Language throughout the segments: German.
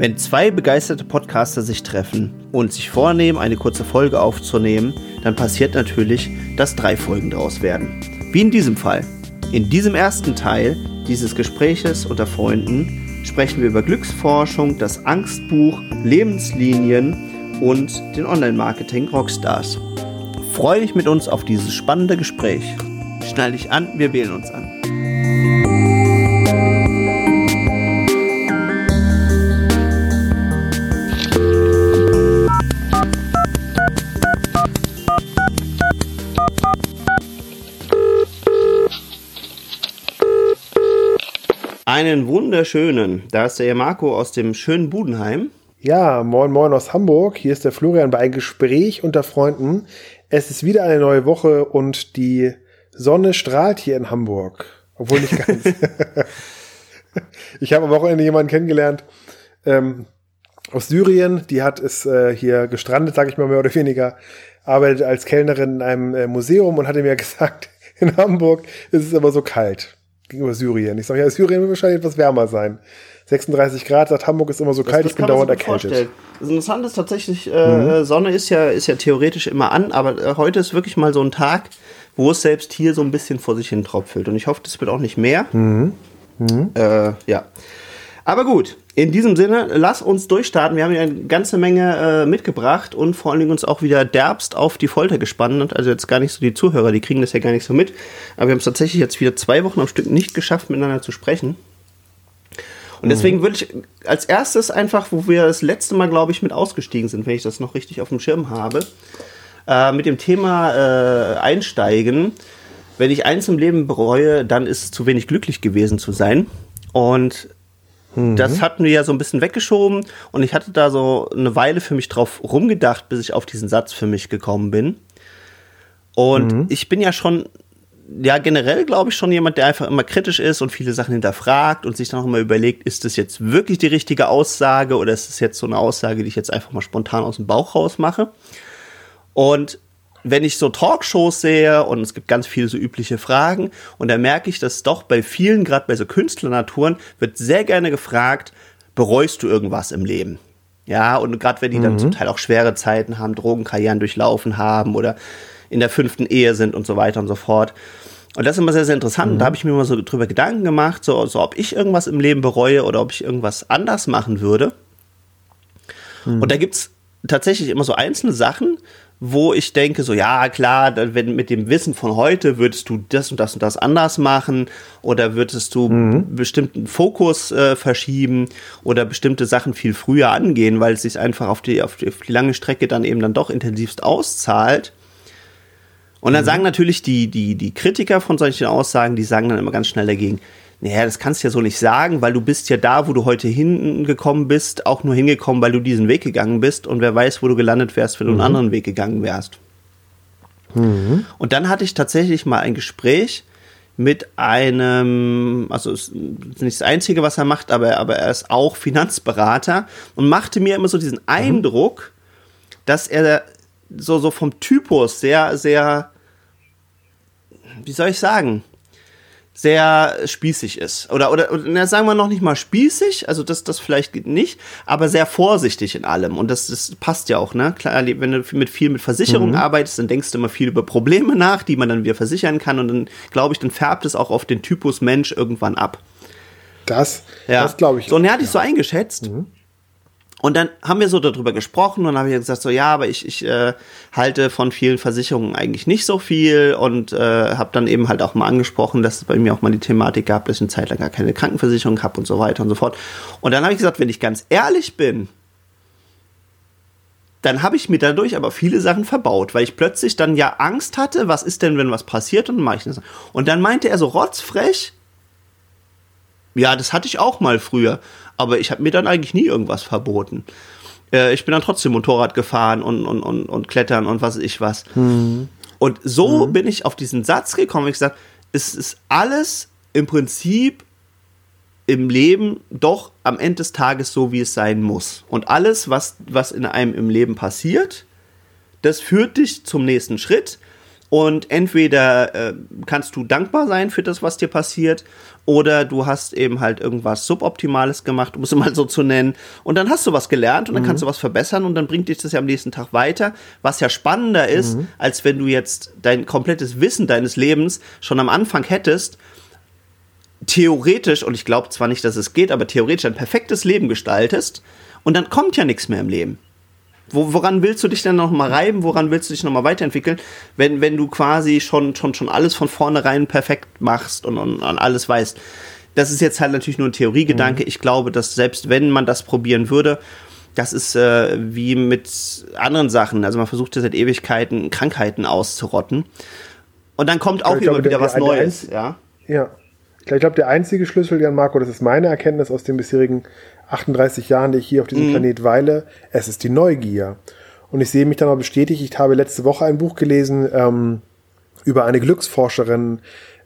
Wenn zwei begeisterte Podcaster sich treffen und sich vornehmen, eine kurze Folge aufzunehmen, dann passiert natürlich, dass drei Folgen daraus werden. Wie in diesem Fall. In diesem ersten Teil dieses Gespräches unter Freunden sprechen wir über Glücksforschung, das Angstbuch, Lebenslinien und den Online-Marketing Rockstars. Freue dich mit uns auf dieses spannende Gespräch. Schnall dich an, wir wählen uns an. Einen wunderschönen, da ist der Marco aus dem schönen Budenheim. Ja, moin moin aus Hamburg. Hier ist der Florian bei einem Gespräch unter Freunden. Es ist wieder eine neue Woche und die Sonne strahlt hier in Hamburg. Obwohl nicht ganz. ich habe am Wochenende jemanden kennengelernt ähm, aus Syrien. Die hat es äh, hier gestrandet, sage ich mal mehr oder weniger. Arbeitet als Kellnerin in einem äh, Museum und hatte mir gesagt, in Hamburg ist es aber so kalt gegenüber Syrien. Ich sage, ja, Syrien wird wahrscheinlich etwas wärmer sein. 36 Grad, sagt Hamburg ist immer so kalt, das, ich bin dauernd erkältet. Vorstellen. Das Interessante ist tatsächlich, äh, mhm. Sonne ist ja, ist ja theoretisch immer an, aber äh, heute ist wirklich mal so ein Tag, wo es selbst hier so ein bisschen vor sich hin tropfelt. Und ich hoffe, das wird auch nicht mehr. Mhm. Mhm. Äh, ja. Aber gut, in diesem Sinne, lass uns durchstarten. Wir haben ja eine ganze Menge äh, mitgebracht und vor allen Dingen uns auch wieder derbst auf die Folter gespannt. Also jetzt gar nicht so die Zuhörer, die kriegen das ja gar nicht so mit. Aber wir haben es tatsächlich jetzt wieder zwei Wochen am Stück nicht geschafft, miteinander zu sprechen. Und deswegen mhm. würde ich als erstes einfach, wo wir das letzte Mal, glaube ich, mit ausgestiegen sind, wenn ich das noch richtig auf dem Schirm habe, äh, mit dem Thema äh, einsteigen. Wenn ich eins im Leben bereue, dann ist es zu wenig glücklich gewesen zu sein. Und Mhm. Das hatten wir ja so ein bisschen weggeschoben und ich hatte da so eine Weile für mich drauf rumgedacht, bis ich auf diesen Satz für mich gekommen bin. Und mhm. ich bin ja schon, ja, generell glaube ich schon jemand, der einfach immer kritisch ist und viele Sachen hinterfragt und sich dann auch immer überlegt, ist das jetzt wirklich die richtige Aussage oder ist das jetzt so eine Aussage, die ich jetzt einfach mal spontan aus dem Bauch raus mache? Und wenn ich so Talkshows sehe und es gibt ganz viele so übliche Fragen und da merke ich, dass doch bei vielen, gerade bei so Künstlernaturen, wird sehr gerne gefragt, bereust du irgendwas im Leben? Ja, und gerade wenn die dann mhm. zum Teil auch schwere Zeiten haben, Drogenkarrieren durchlaufen haben oder in der fünften Ehe sind und so weiter und so fort. Und das ist immer sehr, sehr interessant. Mhm. Da habe ich mir immer so drüber Gedanken gemacht, so, so ob ich irgendwas im Leben bereue oder ob ich irgendwas anders machen würde. Mhm. Und da gibt's tatsächlich immer so einzelne Sachen, wo ich denke, so ja, klar, wenn mit dem Wissen von heute würdest du das und das und das anders machen oder würdest du mhm. bestimmten Fokus äh, verschieben oder bestimmte Sachen viel früher angehen, weil es sich einfach auf die, auf die, auf die lange Strecke dann eben dann doch intensivst auszahlt. Und dann mhm. sagen natürlich die, die, die Kritiker von solchen Aussagen, die sagen dann immer ganz schnell dagegen, naja, das kannst du ja so nicht sagen, weil du bist ja da, wo du heute hingekommen bist, auch nur hingekommen, weil du diesen Weg gegangen bist und wer weiß, wo du gelandet wärst, wenn du einen mhm. anderen Weg gegangen wärst. Mhm. Und dann hatte ich tatsächlich mal ein Gespräch mit einem, also ist nicht das Einzige, was er macht, aber, aber er ist auch Finanzberater und machte mir immer so diesen mhm. Eindruck, dass er so, so vom Typus sehr, sehr, wie soll ich sagen, sehr spießig ist. Oder, oder, oder sagen wir noch nicht mal spießig, also das, das vielleicht nicht, aber sehr vorsichtig in allem. Und das, das passt ja auch, ne? Klar, wenn du mit viel mit Versicherungen mhm. arbeitest, dann denkst du immer viel über Probleme nach, die man dann wieder versichern kann. Und dann, glaube ich, dann färbt es auch auf den Typus Mensch irgendwann ab. Das, ja. das glaube ich. So, und er hatte ja. ich so eingeschätzt. Mhm. Und dann haben wir so darüber gesprochen und habe ich gesagt so ja, aber ich, ich äh, halte von vielen Versicherungen eigentlich nicht so viel und äh, habe dann eben halt auch mal angesprochen, dass es bei mir auch mal die Thematik gab, dass ich eine Zeit lang gar keine Krankenversicherung habe und so weiter und so fort. Und dann habe ich gesagt, wenn ich ganz ehrlich bin, dann habe ich mir dadurch aber viele Sachen verbaut, weil ich plötzlich dann ja Angst hatte, was ist denn, wenn was passiert und mache ich das. Und dann meinte er so rotzfrech, ja, das hatte ich auch mal früher, aber ich habe mir dann eigentlich nie irgendwas verboten. Äh, ich bin dann trotzdem Motorrad gefahren und, und, und, und klettern und was ich was. Mhm. Und so mhm. bin ich auf diesen Satz gekommen, ich gesagt, es ist alles im Prinzip im Leben doch am Ende des Tages so, wie es sein muss. Und alles, was, was in einem im Leben passiert, das führt dich zum nächsten Schritt. Und entweder äh, kannst du dankbar sein für das, was dir passiert, oder du hast eben halt irgendwas Suboptimales gemacht, um es mal so zu nennen. Und dann hast du was gelernt und dann mhm. kannst du was verbessern und dann bringt dich das ja am nächsten Tag weiter. Was ja spannender ist, mhm. als wenn du jetzt dein komplettes Wissen deines Lebens schon am Anfang hättest theoretisch, und ich glaube zwar nicht, dass es geht, aber theoretisch ein perfektes Leben gestaltest und dann kommt ja nichts mehr im Leben. Wo, woran willst du dich denn noch mal reiben? Woran willst du dich noch mal weiterentwickeln, wenn, wenn du quasi schon, schon, schon alles von vornherein perfekt machst und, und, und alles weißt? Das ist jetzt halt natürlich nur ein Theoriegedanke. Mhm. Ich glaube, dass selbst wenn man das probieren würde, das ist äh, wie mit anderen Sachen. Also man versucht ja seit Ewigkeiten Krankheiten auszurotten. Und dann kommt auch immer wieder was Neues. Ja. ja. Ich glaube, der einzige Schlüssel, Jan Marco, das ist meine Erkenntnis aus den bisherigen 38 Jahren, die ich hier auf diesem mhm. Planet weile, es ist die Neugier. Und ich sehe mich dann mal bestätigt, ich habe letzte Woche ein Buch gelesen ähm, über eine Glücksforscherin,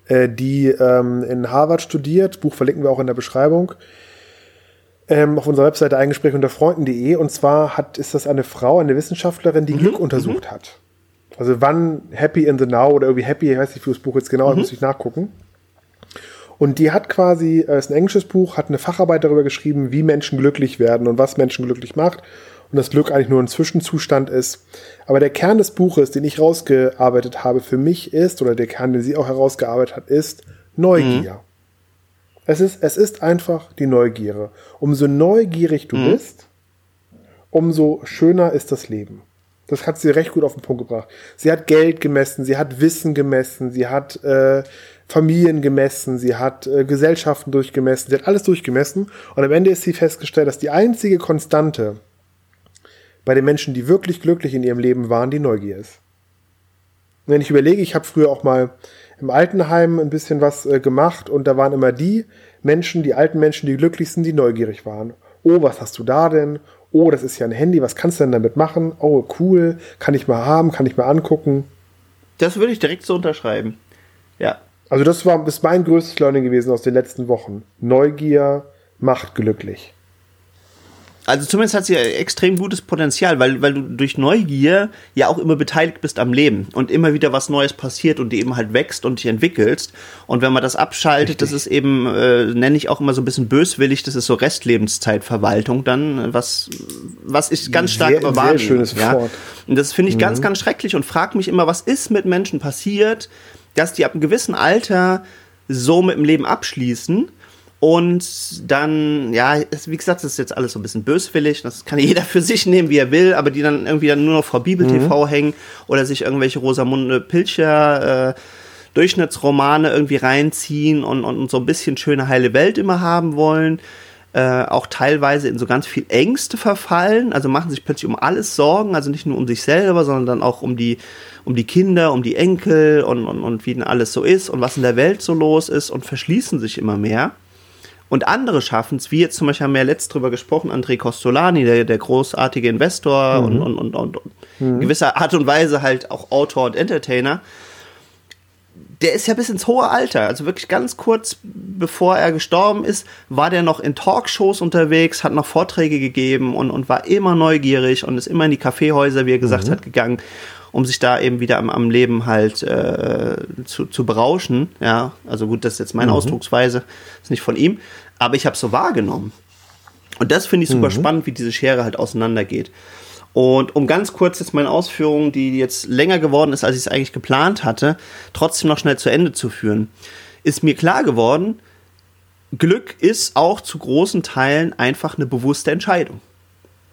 äh, die ähm, in Harvard studiert. Buch verlinken wir auch in der Beschreibung. Ähm, auf unserer Webseite eingespräch unter freunden.de. Und zwar hat, ist das eine Frau, eine Wissenschaftlerin, die mhm. Glück untersucht mhm. hat. Also wann Happy in the Now oder irgendwie Happy, ich weiß nicht, wie das Buch jetzt genau, mhm. muss ich nachgucken. Und die hat quasi, äh, ist ein englisches Buch, hat eine Facharbeit darüber geschrieben, wie Menschen glücklich werden und was Menschen glücklich macht. Und das Glück eigentlich nur ein Zwischenzustand ist. Aber der Kern des Buches, den ich rausgearbeitet habe, für mich ist, oder der Kern, den sie auch herausgearbeitet hat, ist Neugier. Mhm. Es ist, es ist einfach die Neugierde. Umso neugierig du mhm. bist, umso schöner ist das Leben. Das hat sie recht gut auf den Punkt gebracht. Sie hat Geld gemessen, sie hat Wissen gemessen, sie hat äh, Familien gemessen, sie hat äh, Gesellschaften durchgemessen, sie hat alles durchgemessen und am Ende ist sie festgestellt, dass die einzige Konstante bei den Menschen, die wirklich glücklich in ihrem Leben waren, die Neugier ist. Und wenn ich überlege, ich habe früher auch mal im Altenheim ein bisschen was äh, gemacht und da waren immer die Menschen, die alten Menschen, die glücklich sind, die neugierig waren. Oh, was hast du da denn? Oh, das ist ja ein Handy, was kannst du denn damit machen? Oh, cool, kann ich mal haben, kann ich mal angucken. Das würde ich direkt so unterschreiben. Ja, also das war ist mein größtes Learning gewesen aus den letzten Wochen. Neugier macht glücklich. Also zumindest hat sie extrem gutes Potenzial, weil, weil du durch Neugier ja auch immer beteiligt bist am Leben und immer wieder was Neues passiert und die eben halt wächst und dich entwickelst. Und wenn man das abschaltet, Richtig. das ist eben, äh, nenne ich auch immer so ein bisschen böswillig, das ist so Restlebenszeitverwaltung dann, was, was ich ganz stark sehr, überwahrnehme. Sehr schönes ja? Wort. Und das finde ich mhm. ganz, ganz schrecklich und frage mich immer, was ist mit Menschen passiert, dass die ab einem gewissen Alter so mit dem Leben abschließen und dann, ja, wie gesagt, das ist jetzt alles so ein bisschen böswillig, das kann jeder für sich nehmen, wie er will, aber die dann irgendwie dann nur noch vor Bibel TV mhm. hängen oder sich irgendwelche Rosamunde Pilcher äh, Durchschnittsromane irgendwie reinziehen und, und so ein bisschen schöne heile Welt immer haben wollen. Äh, auch teilweise in so ganz viel Ängste verfallen, also machen sich plötzlich um alles Sorgen, also nicht nur um sich selber, sondern dann auch um die um die Kinder, um die Enkel und, und, und wie denn alles so ist und was in der Welt so los ist und verschließen sich immer mehr. Und andere schaffen es, wie jetzt zum Beispiel haben wir ja letzt drüber gesprochen, André Costolani, der, der großartige Investor mhm. und, und, und, und mhm. in gewisser Art und Weise halt auch Autor und Entertainer. Der ist ja bis ins hohe Alter, also wirklich ganz kurz bevor er gestorben ist, war der noch in Talkshows unterwegs, hat noch Vorträge gegeben und, und war immer neugierig und ist immer in die Kaffeehäuser, wie er gesagt mhm. hat, gegangen um sich da eben wieder am, am Leben halt äh, zu, zu berauschen. Ja, also gut, das ist jetzt meine mhm. Ausdrucksweise, ist nicht von ihm, aber ich habe es so wahrgenommen. Und das finde ich super mhm. spannend, wie diese Schere halt auseinandergeht. Und um ganz kurz jetzt meine Ausführungen, die jetzt länger geworden ist, als ich es eigentlich geplant hatte, trotzdem noch schnell zu Ende zu führen, ist mir klar geworden, Glück ist auch zu großen Teilen einfach eine bewusste Entscheidung.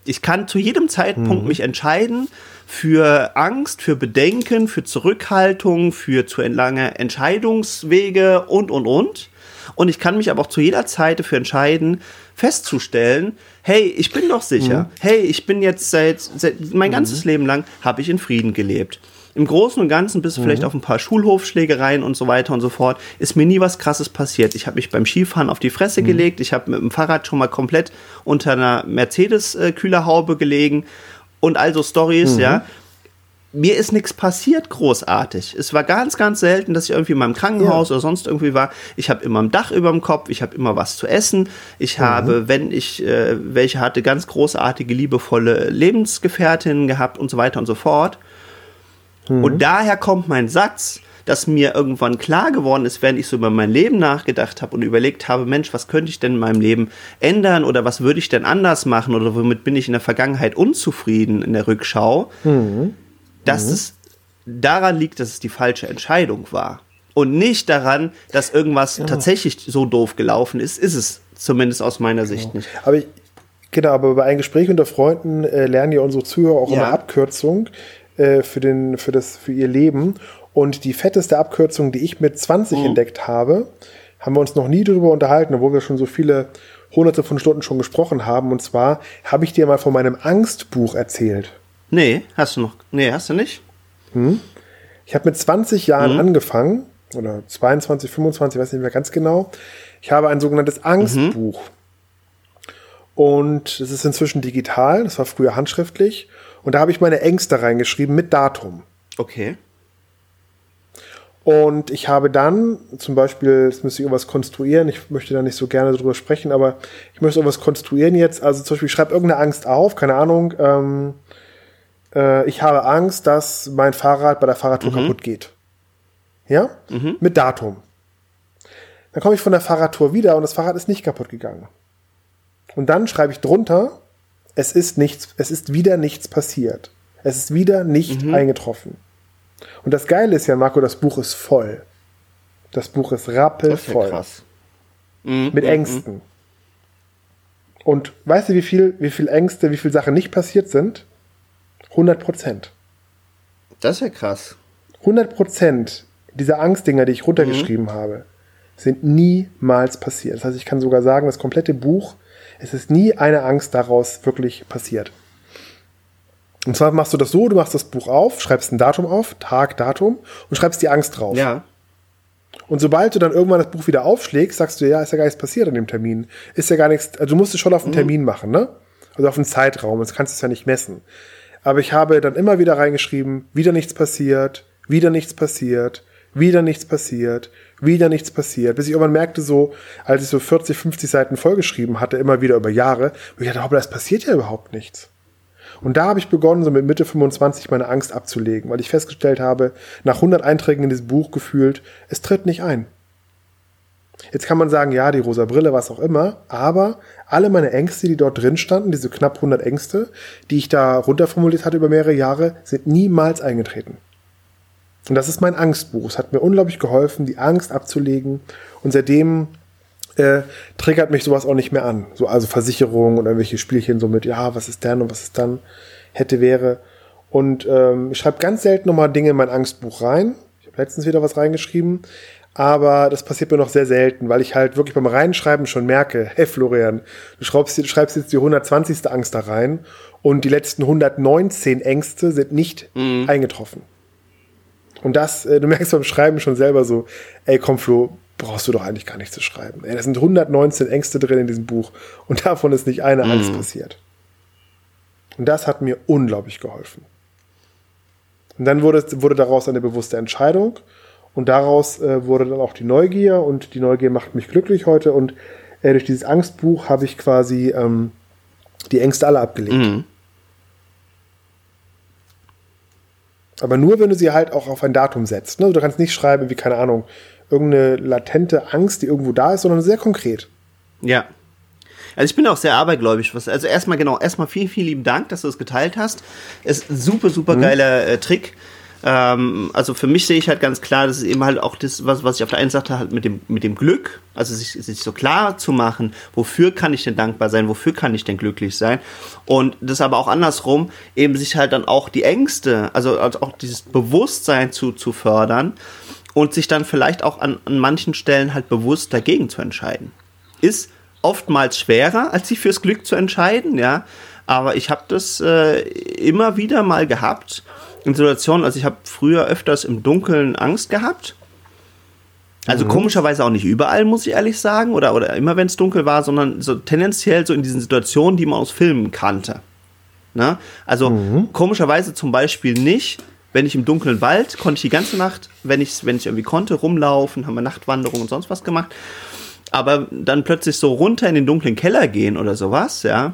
Ich kann zu jedem Zeitpunkt mhm. mich entscheiden, für Angst, für Bedenken, für Zurückhaltung, für zu lange Entscheidungswege und, und, und. Und ich kann mich aber auch zu jeder Zeit dafür entscheiden, festzustellen, hey, ich bin doch sicher. Mhm. Hey, ich bin jetzt seit, seit mein mhm. ganzes Leben lang habe ich in Frieden gelebt. Im Großen und Ganzen, bis mhm. vielleicht auf ein paar Schulhofschlägereien und so weiter und so fort, ist mir nie was Krasses passiert. Ich habe mich beim Skifahren auf die Fresse mhm. gelegt. Ich habe mit dem Fahrrad schon mal komplett unter einer Mercedes-Kühlerhaube gelegen und also Stories, mhm. ja. Mir ist nichts passiert großartig. Es war ganz, ganz selten, dass ich irgendwie mal im Krankenhaus ja. oder sonst irgendwie war. Ich habe immer ein Dach über dem Kopf, ich habe immer was zu essen. Ich mhm. habe, wenn ich äh, welche hatte, ganz großartige, liebevolle Lebensgefährtinnen gehabt und so weiter und so fort. Mhm. Und daher kommt mein Satz, dass mir irgendwann klar geworden ist, während ich so über mein Leben nachgedacht habe und überlegt habe, Mensch, was könnte ich denn in meinem Leben ändern oder was würde ich denn anders machen oder womit bin ich in der Vergangenheit unzufrieden in der Rückschau, mhm. dass mhm. es daran liegt, dass es die falsche Entscheidung war. Und nicht daran, dass irgendwas ja. tatsächlich so doof gelaufen ist, ist es zumindest aus meiner genau. Sicht nicht. Aber ich, genau, aber bei einem Gespräch unter Freunden äh, lernen ja unsere Zuhörer auch ja. immer Abkürzung äh, für, den, für, das, für ihr Leben. Und die fetteste Abkürzung, die ich mit 20 mhm. entdeckt habe, haben wir uns noch nie darüber unterhalten, obwohl wir schon so viele hunderte von Stunden schon gesprochen haben. Und zwar habe ich dir mal von meinem Angstbuch erzählt. Nee, hast du noch. Nee, hast du nicht? Hm? Ich habe mit 20 Jahren mhm. angefangen, oder 22, 25, weiß nicht mehr ganz genau. Ich habe ein sogenanntes Angstbuch. Mhm. Und es ist inzwischen digital, das war früher handschriftlich. Und da habe ich meine Ängste reingeschrieben mit Datum. Okay. Und ich habe dann zum Beispiel, jetzt müsste ich irgendwas konstruieren, ich möchte da nicht so gerne drüber sprechen, aber ich möchte irgendwas konstruieren jetzt. Also zum Beispiel, ich schreibe irgendeine Angst auf, keine Ahnung, ähm, äh, ich habe Angst, dass mein Fahrrad bei der Fahrradtour mhm. kaputt geht. Ja? Mhm. Mit Datum. Dann komme ich von der Fahrradtour wieder und das Fahrrad ist nicht kaputt gegangen. Und dann schreibe ich drunter, es ist nichts, es ist wieder nichts passiert. Es ist wieder nicht mhm. eingetroffen. Und das Geile ist ja, Marco, das Buch ist voll. Das Buch ist rappelvoll. Ja krass. Mhm, mit mhm, Ängsten. Mhm. Und weißt du, wie viel, wie viel Ängste, wie viele Sachen nicht passiert sind? 100 Prozent. Das ist ja krass. 100 Prozent dieser Angstdinger, die ich runtergeschrieben habe, sind niemals passiert. Das heißt, ich kann sogar sagen, das komplette Buch, es ist nie eine Angst daraus wirklich passiert. Und zwar machst du das so, du machst das Buch auf, schreibst ein Datum auf, Tag, Datum und schreibst die Angst drauf. Ja. Und sobald du dann irgendwann das Buch wieder aufschlägst, sagst du, ja, ist ja gar nichts passiert an dem Termin. Ist ja gar nichts, also du musst es schon auf einen mhm. Termin machen, ne? Also auf einen Zeitraum, sonst kannst du es ja nicht messen. Aber ich habe dann immer wieder reingeschrieben, wieder nichts passiert, wieder nichts passiert, wieder nichts passiert, wieder nichts passiert. Bis ich irgendwann merkte, so, als ich so 40, 50 Seiten vollgeschrieben hatte, immer wieder über Jahre, wo ich dachte, hoppla, es passiert ja überhaupt nichts. Und da habe ich begonnen, so mit Mitte 25 meine Angst abzulegen, weil ich festgestellt habe, nach 100 Einträgen in dieses Buch gefühlt, es tritt nicht ein. Jetzt kann man sagen, ja, die rosa Brille, was auch immer, aber alle meine Ängste, die dort drin standen, diese knapp 100 Ängste, die ich da runterformuliert hatte über mehrere Jahre, sind niemals eingetreten. Und das ist mein Angstbuch. Es hat mir unglaublich geholfen, die Angst abzulegen. Und seitdem äh, triggert mich sowas auch nicht mehr an. So, also Versicherungen und irgendwelche Spielchen so mit, ja, was ist denn und was ist dann, hätte, wäre. Und ähm, ich schreibe ganz selten nochmal Dinge in mein Angstbuch rein. Ich habe letztens wieder was reingeschrieben. Aber das passiert mir noch sehr selten, weil ich halt wirklich beim Reinschreiben schon merke, hey Florian, du schreibst, du schreibst jetzt die 120. Angst da rein und die letzten 119 Ängste sind nicht mhm. eingetroffen. Und das, äh, du merkst beim Schreiben schon selber so, ey, komm Flo, brauchst du doch eigentlich gar nicht zu schreiben. Ey, da sind 119 Ängste drin in diesem Buch und davon ist nicht eine Angst mhm. passiert. Und das hat mir unglaublich geholfen. Und dann wurde, wurde daraus eine bewusste Entscheidung und daraus äh, wurde dann auch die Neugier und die Neugier macht mich glücklich heute und äh, durch dieses Angstbuch habe ich quasi ähm, die Ängste alle abgelegt. Mhm. Aber nur, wenn du sie halt auch auf ein Datum setzt. Ne? Du kannst nicht schreiben, wie, keine Ahnung, irgendeine latente Angst, die irgendwo da ist, sondern sehr konkret. Ja. Also ich bin auch sehr abergläubisch. Was, also erstmal genau, erstmal vielen, vielen lieben Dank, dass du es geteilt hast. Ist ein super, super mhm. geiler äh, Trick. Ähm, also für mich sehe ich halt ganz klar, das ist eben halt auch das, was, was ich auf der einen Seite halt mit dem, mit dem Glück, also sich, sich so klar zu machen, wofür kann ich denn dankbar sein, wofür kann ich denn glücklich sein und das aber auch andersrum, eben sich halt dann auch die Ängste, also, also auch dieses Bewusstsein zu, zu fördern und sich dann vielleicht auch an, an manchen Stellen halt bewusst dagegen zu entscheiden. Ist oftmals schwerer, als sich fürs Glück zu entscheiden, ja, aber ich habe das äh, immer wieder mal gehabt in Situationen, also ich habe früher öfters im Dunkeln Angst gehabt. Also mhm. komischerweise auch nicht überall, muss ich ehrlich sagen, oder, oder immer wenn es dunkel war, sondern so tendenziell so in diesen Situationen, die man aus Filmen kannte. Ne? Also mhm. komischerweise zum Beispiel nicht, wenn ich im dunklen Wald, konnte ich die ganze Nacht, wenn ich wenn ich irgendwie konnte, rumlaufen, haben wir Nachtwanderung und sonst was gemacht. Aber dann plötzlich so runter in den dunklen Keller gehen oder sowas, ja,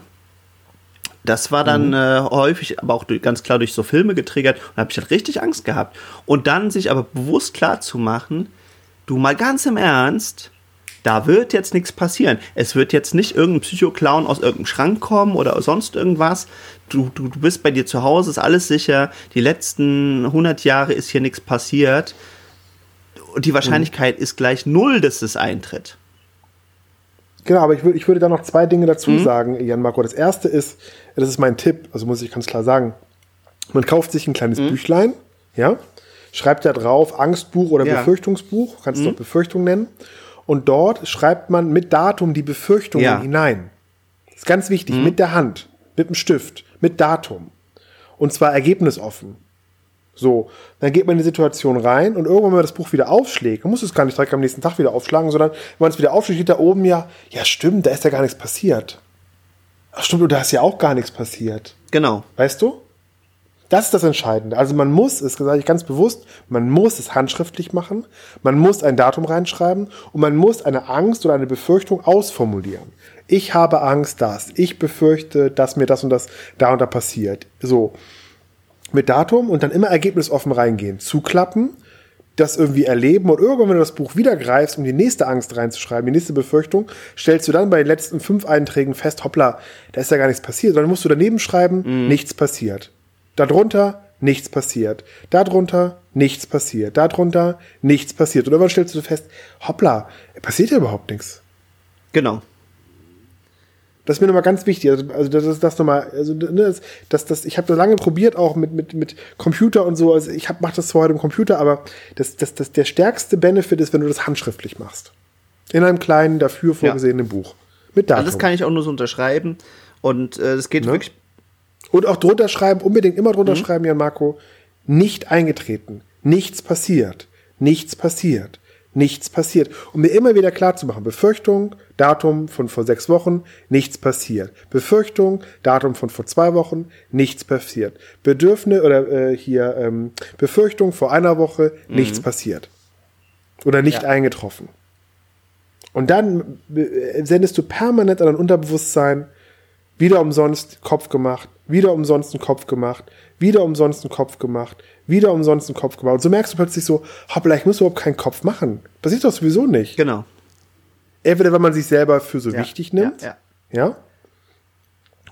Das war dann mhm. äh, häufig, aber auch durch, ganz klar durch so Filme getriggert und habe ich halt richtig Angst gehabt. Und dann sich aber bewusst klar zu machen, du mal ganz im Ernst, da wird jetzt nichts passieren. Es wird jetzt nicht irgendein Psychoclown aus irgendeinem Schrank kommen oder sonst irgendwas. Du, du, du bist bei dir zu Hause, ist alles sicher. Die letzten 100 Jahre ist hier nichts passiert. Und die Wahrscheinlichkeit mhm. ist gleich null, dass es eintritt. Genau, aber ich, würd, ich würde da noch zwei Dinge dazu mhm. sagen, Jan Marco. Das erste ist, das ist mein Tipp, also muss ich ganz klar sagen. Man kauft sich ein kleines mhm. Büchlein, ja, schreibt da drauf Angstbuch oder ja. Befürchtungsbuch, kannst du mhm. auch Befürchtung nennen. Und dort schreibt man mit Datum die Befürchtungen ja. hinein. Das ist ganz wichtig, mhm. mit der Hand, mit dem Stift, mit Datum. Und zwar ergebnisoffen. So, dann geht man in die Situation rein und irgendwann, wenn man das Buch wieder aufschlägt, man muss es gar nicht direkt am nächsten Tag wieder aufschlagen, sondern wenn man es wieder aufschlägt, steht da oben ja, ja stimmt, da ist ja gar nichts passiert. Ach stimmt, und da ist ja auch gar nichts passiert. Genau. Weißt du? Das ist das Entscheidende. Also man muss, das sage ich ganz bewusst, man muss es handschriftlich machen, man muss ein Datum reinschreiben und man muss eine Angst oder eine Befürchtung ausformulieren. Ich habe Angst, dass ich befürchte, dass mir das und das da und da passiert. So mit Datum und dann immer ergebnisoffen reingehen, zuklappen, das irgendwie erleben und irgendwann, wenn du das Buch wieder greifst, um die nächste Angst reinzuschreiben, die nächste Befürchtung, stellst du dann bei den letzten fünf Einträgen fest, hoppla, da ist ja gar nichts passiert. Dann musst du daneben schreiben, mhm. nichts passiert. Darunter nichts passiert. Darunter nichts passiert. Darunter nichts passiert. Und irgendwann stellst du fest, hoppla, passiert ja überhaupt nichts. Genau. Das ist mir nochmal ganz wichtig. Also, also das ist das nochmal, also ne, das, das, das, ich habe das lange probiert, auch mit, mit, mit Computer und so. Also ich mache das zwar heute im Computer, aber das, das, das, der stärkste Benefit ist, wenn du das handschriftlich machst. In einem kleinen, dafür vorgesehenen ja. Buch. Mit Datum. Also das kann ich auch nur so unterschreiben. Und äh, das geht ne? wirklich und auch drunter schreiben, unbedingt immer drunter mhm. schreiben, Jan Marco, nicht eingetreten, nichts passiert, nichts passiert, nichts passiert. Um mir immer wieder klar zu machen, Befürchtung, Datum von vor sechs Wochen, nichts passiert. Befürchtung, Datum von vor zwei Wochen, nichts passiert. Bedürfnis oder äh, hier ähm, Befürchtung vor einer Woche, mhm. nichts passiert. Oder nicht ja. eingetroffen. Und dann äh, sendest du permanent an dein Unterbewusstsein, wieder umsonst Kopf gemacht, wieder umsonst einen Kopf gemacht, wieder umsonst einen Kopf gemacht, wieder umsonst einen Kopf gemacht. Und so merkst du plötzlich so, hoppla, ich muss überhaupt keinen Kopf machen. Das ist doch sowieso nicht. Genau. Entweder, wenn man sich selber für so ja, wichtig nimmt, ja, ja. ja?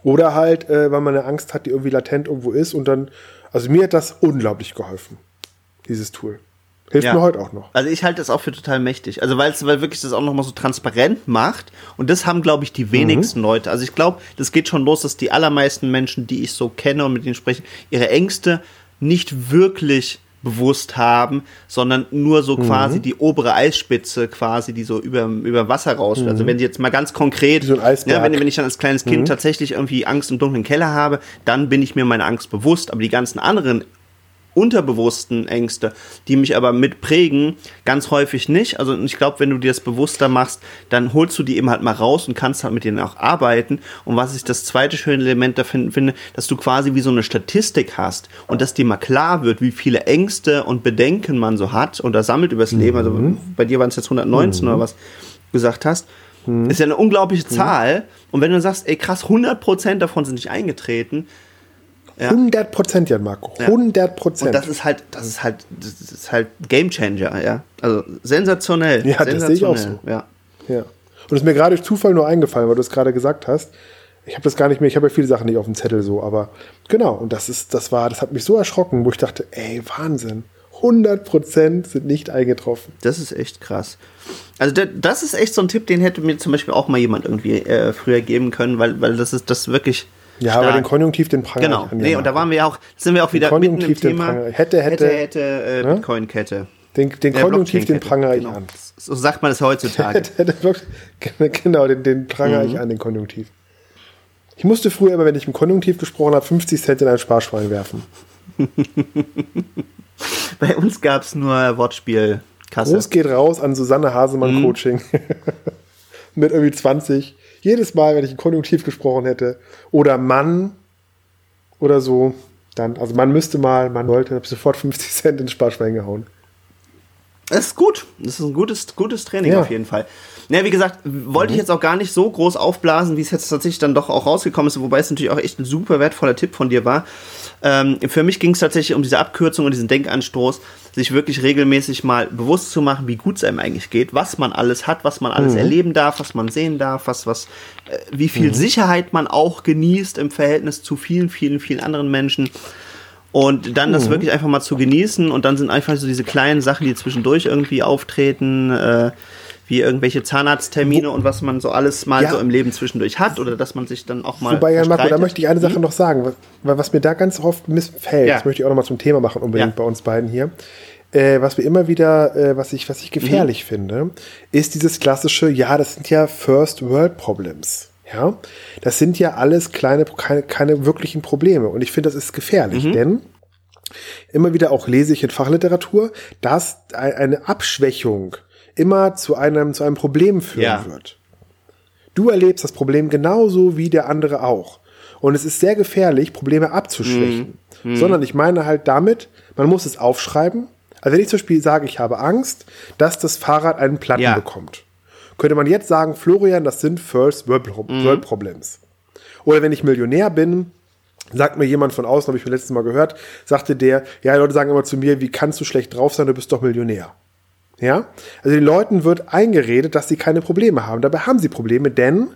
Oder halt, äh, weil man eine Angst hat, die irgendwie latent irgendwo ist und dann, also mir hat das unglaublich geholfen, dieses Tool. Hilft ja. mir heute auch noch. Also ich halte das auch für total mächtig. Also weil es weil wirklich das auch noch mal so transparent macht. Und das haben, glaube ich, die wenigsten mhm. Leute. Also ich glaube, das geht schon los, dass die allermeisten Menschen, die ich so kenne und mit denen spreche, ihre Ängste nicht wirklich bewusst haben, sondern nur so mhm. quasi die obere Eisspitze quasi, die so über, über Wasser raus. Mhm. Also wenn sie jetzt mal ganz konkret, so ja, wenn, wenn ich dann als kleines Kind mhm. tatsächlich irgendwie Angst im dunklen Keller habe, dann bin ich mir meine Angst bewusst. Aber die ganzen anderen unterbewussten Ängste, die mich aber mitprägen, ganz häufig nicht. Also ich glaube, wenn du dir das bewusster machst, dann holst du die eben halt mal raus und kannst halt mit denen auch arbeiten. Und was ich das zweite schöne Element da finde, dass du quasi wie so eine Statistik hast und dass dir mal klar wird, wie viele Ängste und Bedenken man so hat und da sammelt übers mhm. Leben. Also bei dir waren es jetzt 119 mhm. oder was gesagt hast. Mhm. Ist ja eine unglaubliche Zahl. Und wenn du sagst, ey krass, 100% davon sind nicht eingetreten, ja. 100 Prozent, Jan Marco. 100 Prozent. Und das ist halt, das ist halt, das ist halt Game Changer, ja. Also sensationell. Ja, sensationell. das sehe ich auch so. Ja. ja. Und es ist mir gerade durch Zufall nur eingefallen, weil du es gerade gesagt hast. Ich habe das gar nicht mehr, ich habe ja viele Sachen nicht auf dem Zettel so, aber genau. Und das ist, das war, das hat mich so erschrocken, wo ich dachte, ey, Wahnsinn. 100% sind nicht eingetroffen. Das ist echt krass. Also das ist echt so ein Tipp, den hätte mir zum Beispiel auch mal jemand irgendwie äh, früher geben können, weil, weil das ist das wirklich ja, stark. aber den Konjunktiv, den Pranger. Genau, nee, und da waren wir ja auch, sind wir auch wieder mitten im Thema. Hätte, hätte, hätte, hätte äh, ne? Bitcoin-Kette. Den, den Konjunktiv, den prangere genau. ich an. So sagt man es heutzutage. genau, den, den prangere mhm. ich an, den Konjunktiv. Ich musste früher immer, wenn ich im Konjunktiv gesprochen habe, 50 Cent in ein Sparschwein werfen. Bei uns gab es nur Wortspielkasse. Groß geht raus an Susanne Hasemann mhm. Coaching. Mit irgendwie 20. Jedes Mal, wenn ich ein Konjunktiv gesprochen hätte oder Mann oder so, dann, also man müsste mal, man wollte, habe ich sofort 50 Cent ins Sparschwein gehauen. Das ist gut. Das ist ein gutes, gutes Training Ja. auf jeden Fall. Ja, wie gesagt, wollte ich jetzt auch gar nicht so groß aufblasen, wie es jetzt tatsächlich dann doch auch rausgekommen ist, wobei es natürlich auch echt ein super wertvoller Tipp von dir war. Ähm, für mich ging es tatsächlich um diese Abkürzung und diesen Denkanstoß, sich wirklich regelmäßig mal bewusst zu machen, wie gut es einem eigentlich geht, was man alles hat, was man alles erleben darf, was man sehen darf, was, was, äh, wie viel Sicherheit man auch genießt im Verhältnis zu vielen, vielen, vielen anderen Menschen. Und dann das wirklich einfach mal zu genießen und dann sind einfach so diese kleinen Sachen, die zwischendurch irgendwie auftreten, äh, wie irgendwelche Zahnarzttermine und was man so alles mal Ja. so im Leben zwischendurch hat oder dass man sich dann auch mal. Wobei, ja, Marco, da möchte ich eine Sache noch sagen, weil was mir da ganz oft missfällt, Ja. das möchte ich auch noch mal zum Thema machen, unbedingt bei uns beiden hier. Äh, was wir immer wieder, äh, was ich, was ich gefährlich Mhm. finde, ist dieses klassische, ja, das sind ja First World Problems. Ja, das sind ja alles kleine, keine, keine wirklichen Probleme. Und ich finde, das ist gefährlich, Mhm. denn immer wieder auch lese ich in Fachliteratur, dass ein- eine Abschwächung immer zu einem, zu einem Problem führen Ja. wird. Du erlebst das Problem genauso wie der andere auch. Und es ist sehr gefährlich, Probleme abzuschwächen. Sondern ich meine halt damit, man muss es aufschreiben. Also wenn ich zum Beispiel sage, ich habe Angst, dass das Fahrrad einen Platten Ja. bekommt, könnte man jetzt sagen, Florian, das sind First World, Pro World Problems. Oder wenn ich Millionär bin, sagt mir jemand von außen, habe ich mir letztes Mal gehört, sagte der, ja, Leute sagen immer zu mir, wie kannst du schlecht drauf sein, du bist doch Millionär. Ja? Also den Leuten wird eingeredet, dass sie keine Probleme haben. Dabei haben sie Probleme, denn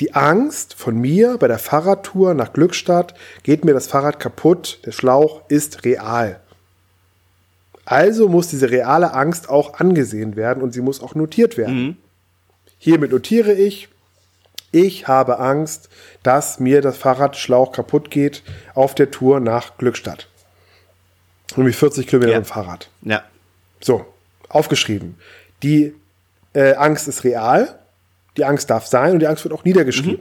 die Angst von mir bei der Fahrradtour nach Glückstadt, geht mir das Fahrrad kaputt, der Schlauch ist real. Also muss diese reale Angst auch angesehen werden und sie muss auch notiert werden. Hiermit notiere ich, ich habe Angst, dass mir das Fahrradschlauch kaputt geht auf der Tour nach Glückstadt. Nämlich 40 Kilometer Ja. dem Fahrrad. Ja. So, aufgeschrieben. Die äh, Angst ist real, die Angst darf sein und die Angst wird auch niedergeschrieben.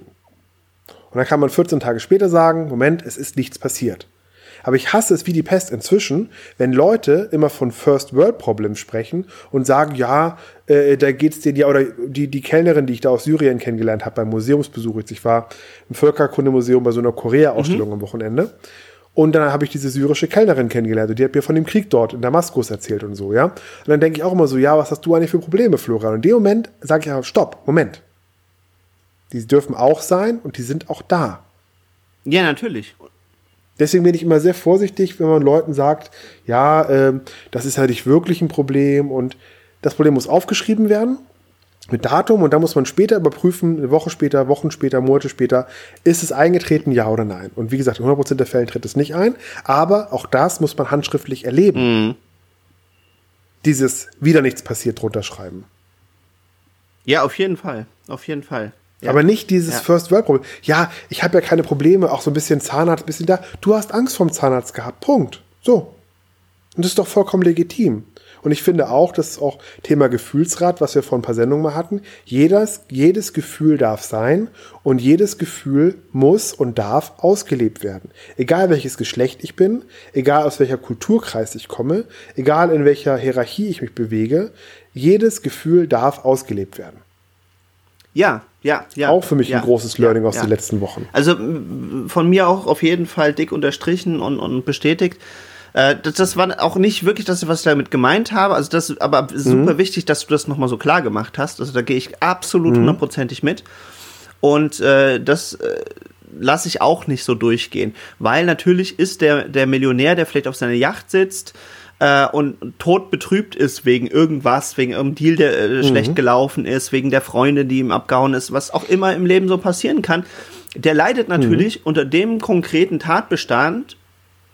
Und dann kann man 14 Tage später sagen, Moment, es ist nichts passiert. Aber ich hasse es wie die Pest inzwischen, wenn Leute immer von First World Problems sprechen und sagen, ja, äh, da geht's denen ja, oder die, die Kellnerin, die ich da aus Syrien kennengelernt habe beim Museumsbesuch, jetzt ich war im Völkerkundemuseum bei so einer Korea-Ausstellung am Wochenende. Und dann habe ich diese syrische Kellnerin kennengelernt und die hat mir von dem Krieg dort in Damaskus erzählt und so, ja. Und dann denke ich auch immer so, ja, was hast du eigentlich für Probleme, Florian? Und in dem Moment sage ich aber, stopp, Moment. Die dürfen auch sein und die sind auch da. Ja, natürlich. Deswegen bin ich immer sehr vorsichtig, wenn man Leuten sagt, ja, ähm, das ist halt nicht wirklich ein Problem und das Problem muss aufgeschrieben werden mit Datum und dann muss man später überprüfen, eine Woche später, Wochen später, Monate später, ist es eingetreten, ja oder nein. Und wie gesagt, in 100% der Fällen tritt es nicht ein, aber auch das muss man handschriftlich erleben. Dieses wieder nichts passiert drunter schreiben. Ja, auf jeden Fall. Auf jeden Fall. Ja. Aber nicht dieses Ja. First World Problem. Ja, ich habe ja keine Probleme, auch so ein bisschen Zahnarzt, ein bisschen da. Du hast Angst vom Zahnarzt gehabt. Punkt. So. Und das ist doch vollkommen legitim. Und ich finde auch, das ist auch Thema Gefühlsrat, was wir vor ein paar Sendungen mal hatten. Jedes, jedes Gefühl darf sein und jedes Gefühl muss und darf ausgelebt werden. Egal welches Geschlecht ich bin, egal aus welcher Kulturkreis ich komme, egal in welcher Hierarchie ich mich bewege, jedes Gefühl darf ausgelebt werden. ja, ja, ja. Auch für mich ja, ein großes Learning ja, aus ja. den letzten Wochen. Also von mir auch auf jeden Fall dick unterstrichen und, und bestätigt. Äh, das, das war auch nicht wirklich das, was ich damit gemeint habe. Also das, aber super wichtig, dass du das nochmal so klar gemacht hast. Also da gehe ich absolut hundertprozentig mit. Und äh, das äh, lasse ich auch nicht so durchgehen, weil natürlich ist der der Millionär, der vielleicht auf seiner Yacht sitzt äh, und tot betrübt ist wegen irgendwas, wegen irgendeinem Deal, der äh, schlecht gelaufen ist, wegen der Freunde, die ihm abgehauen ist, was auch immer im Leben so passieren kann, der leidet natürlich unter dem konkreten Tatbestand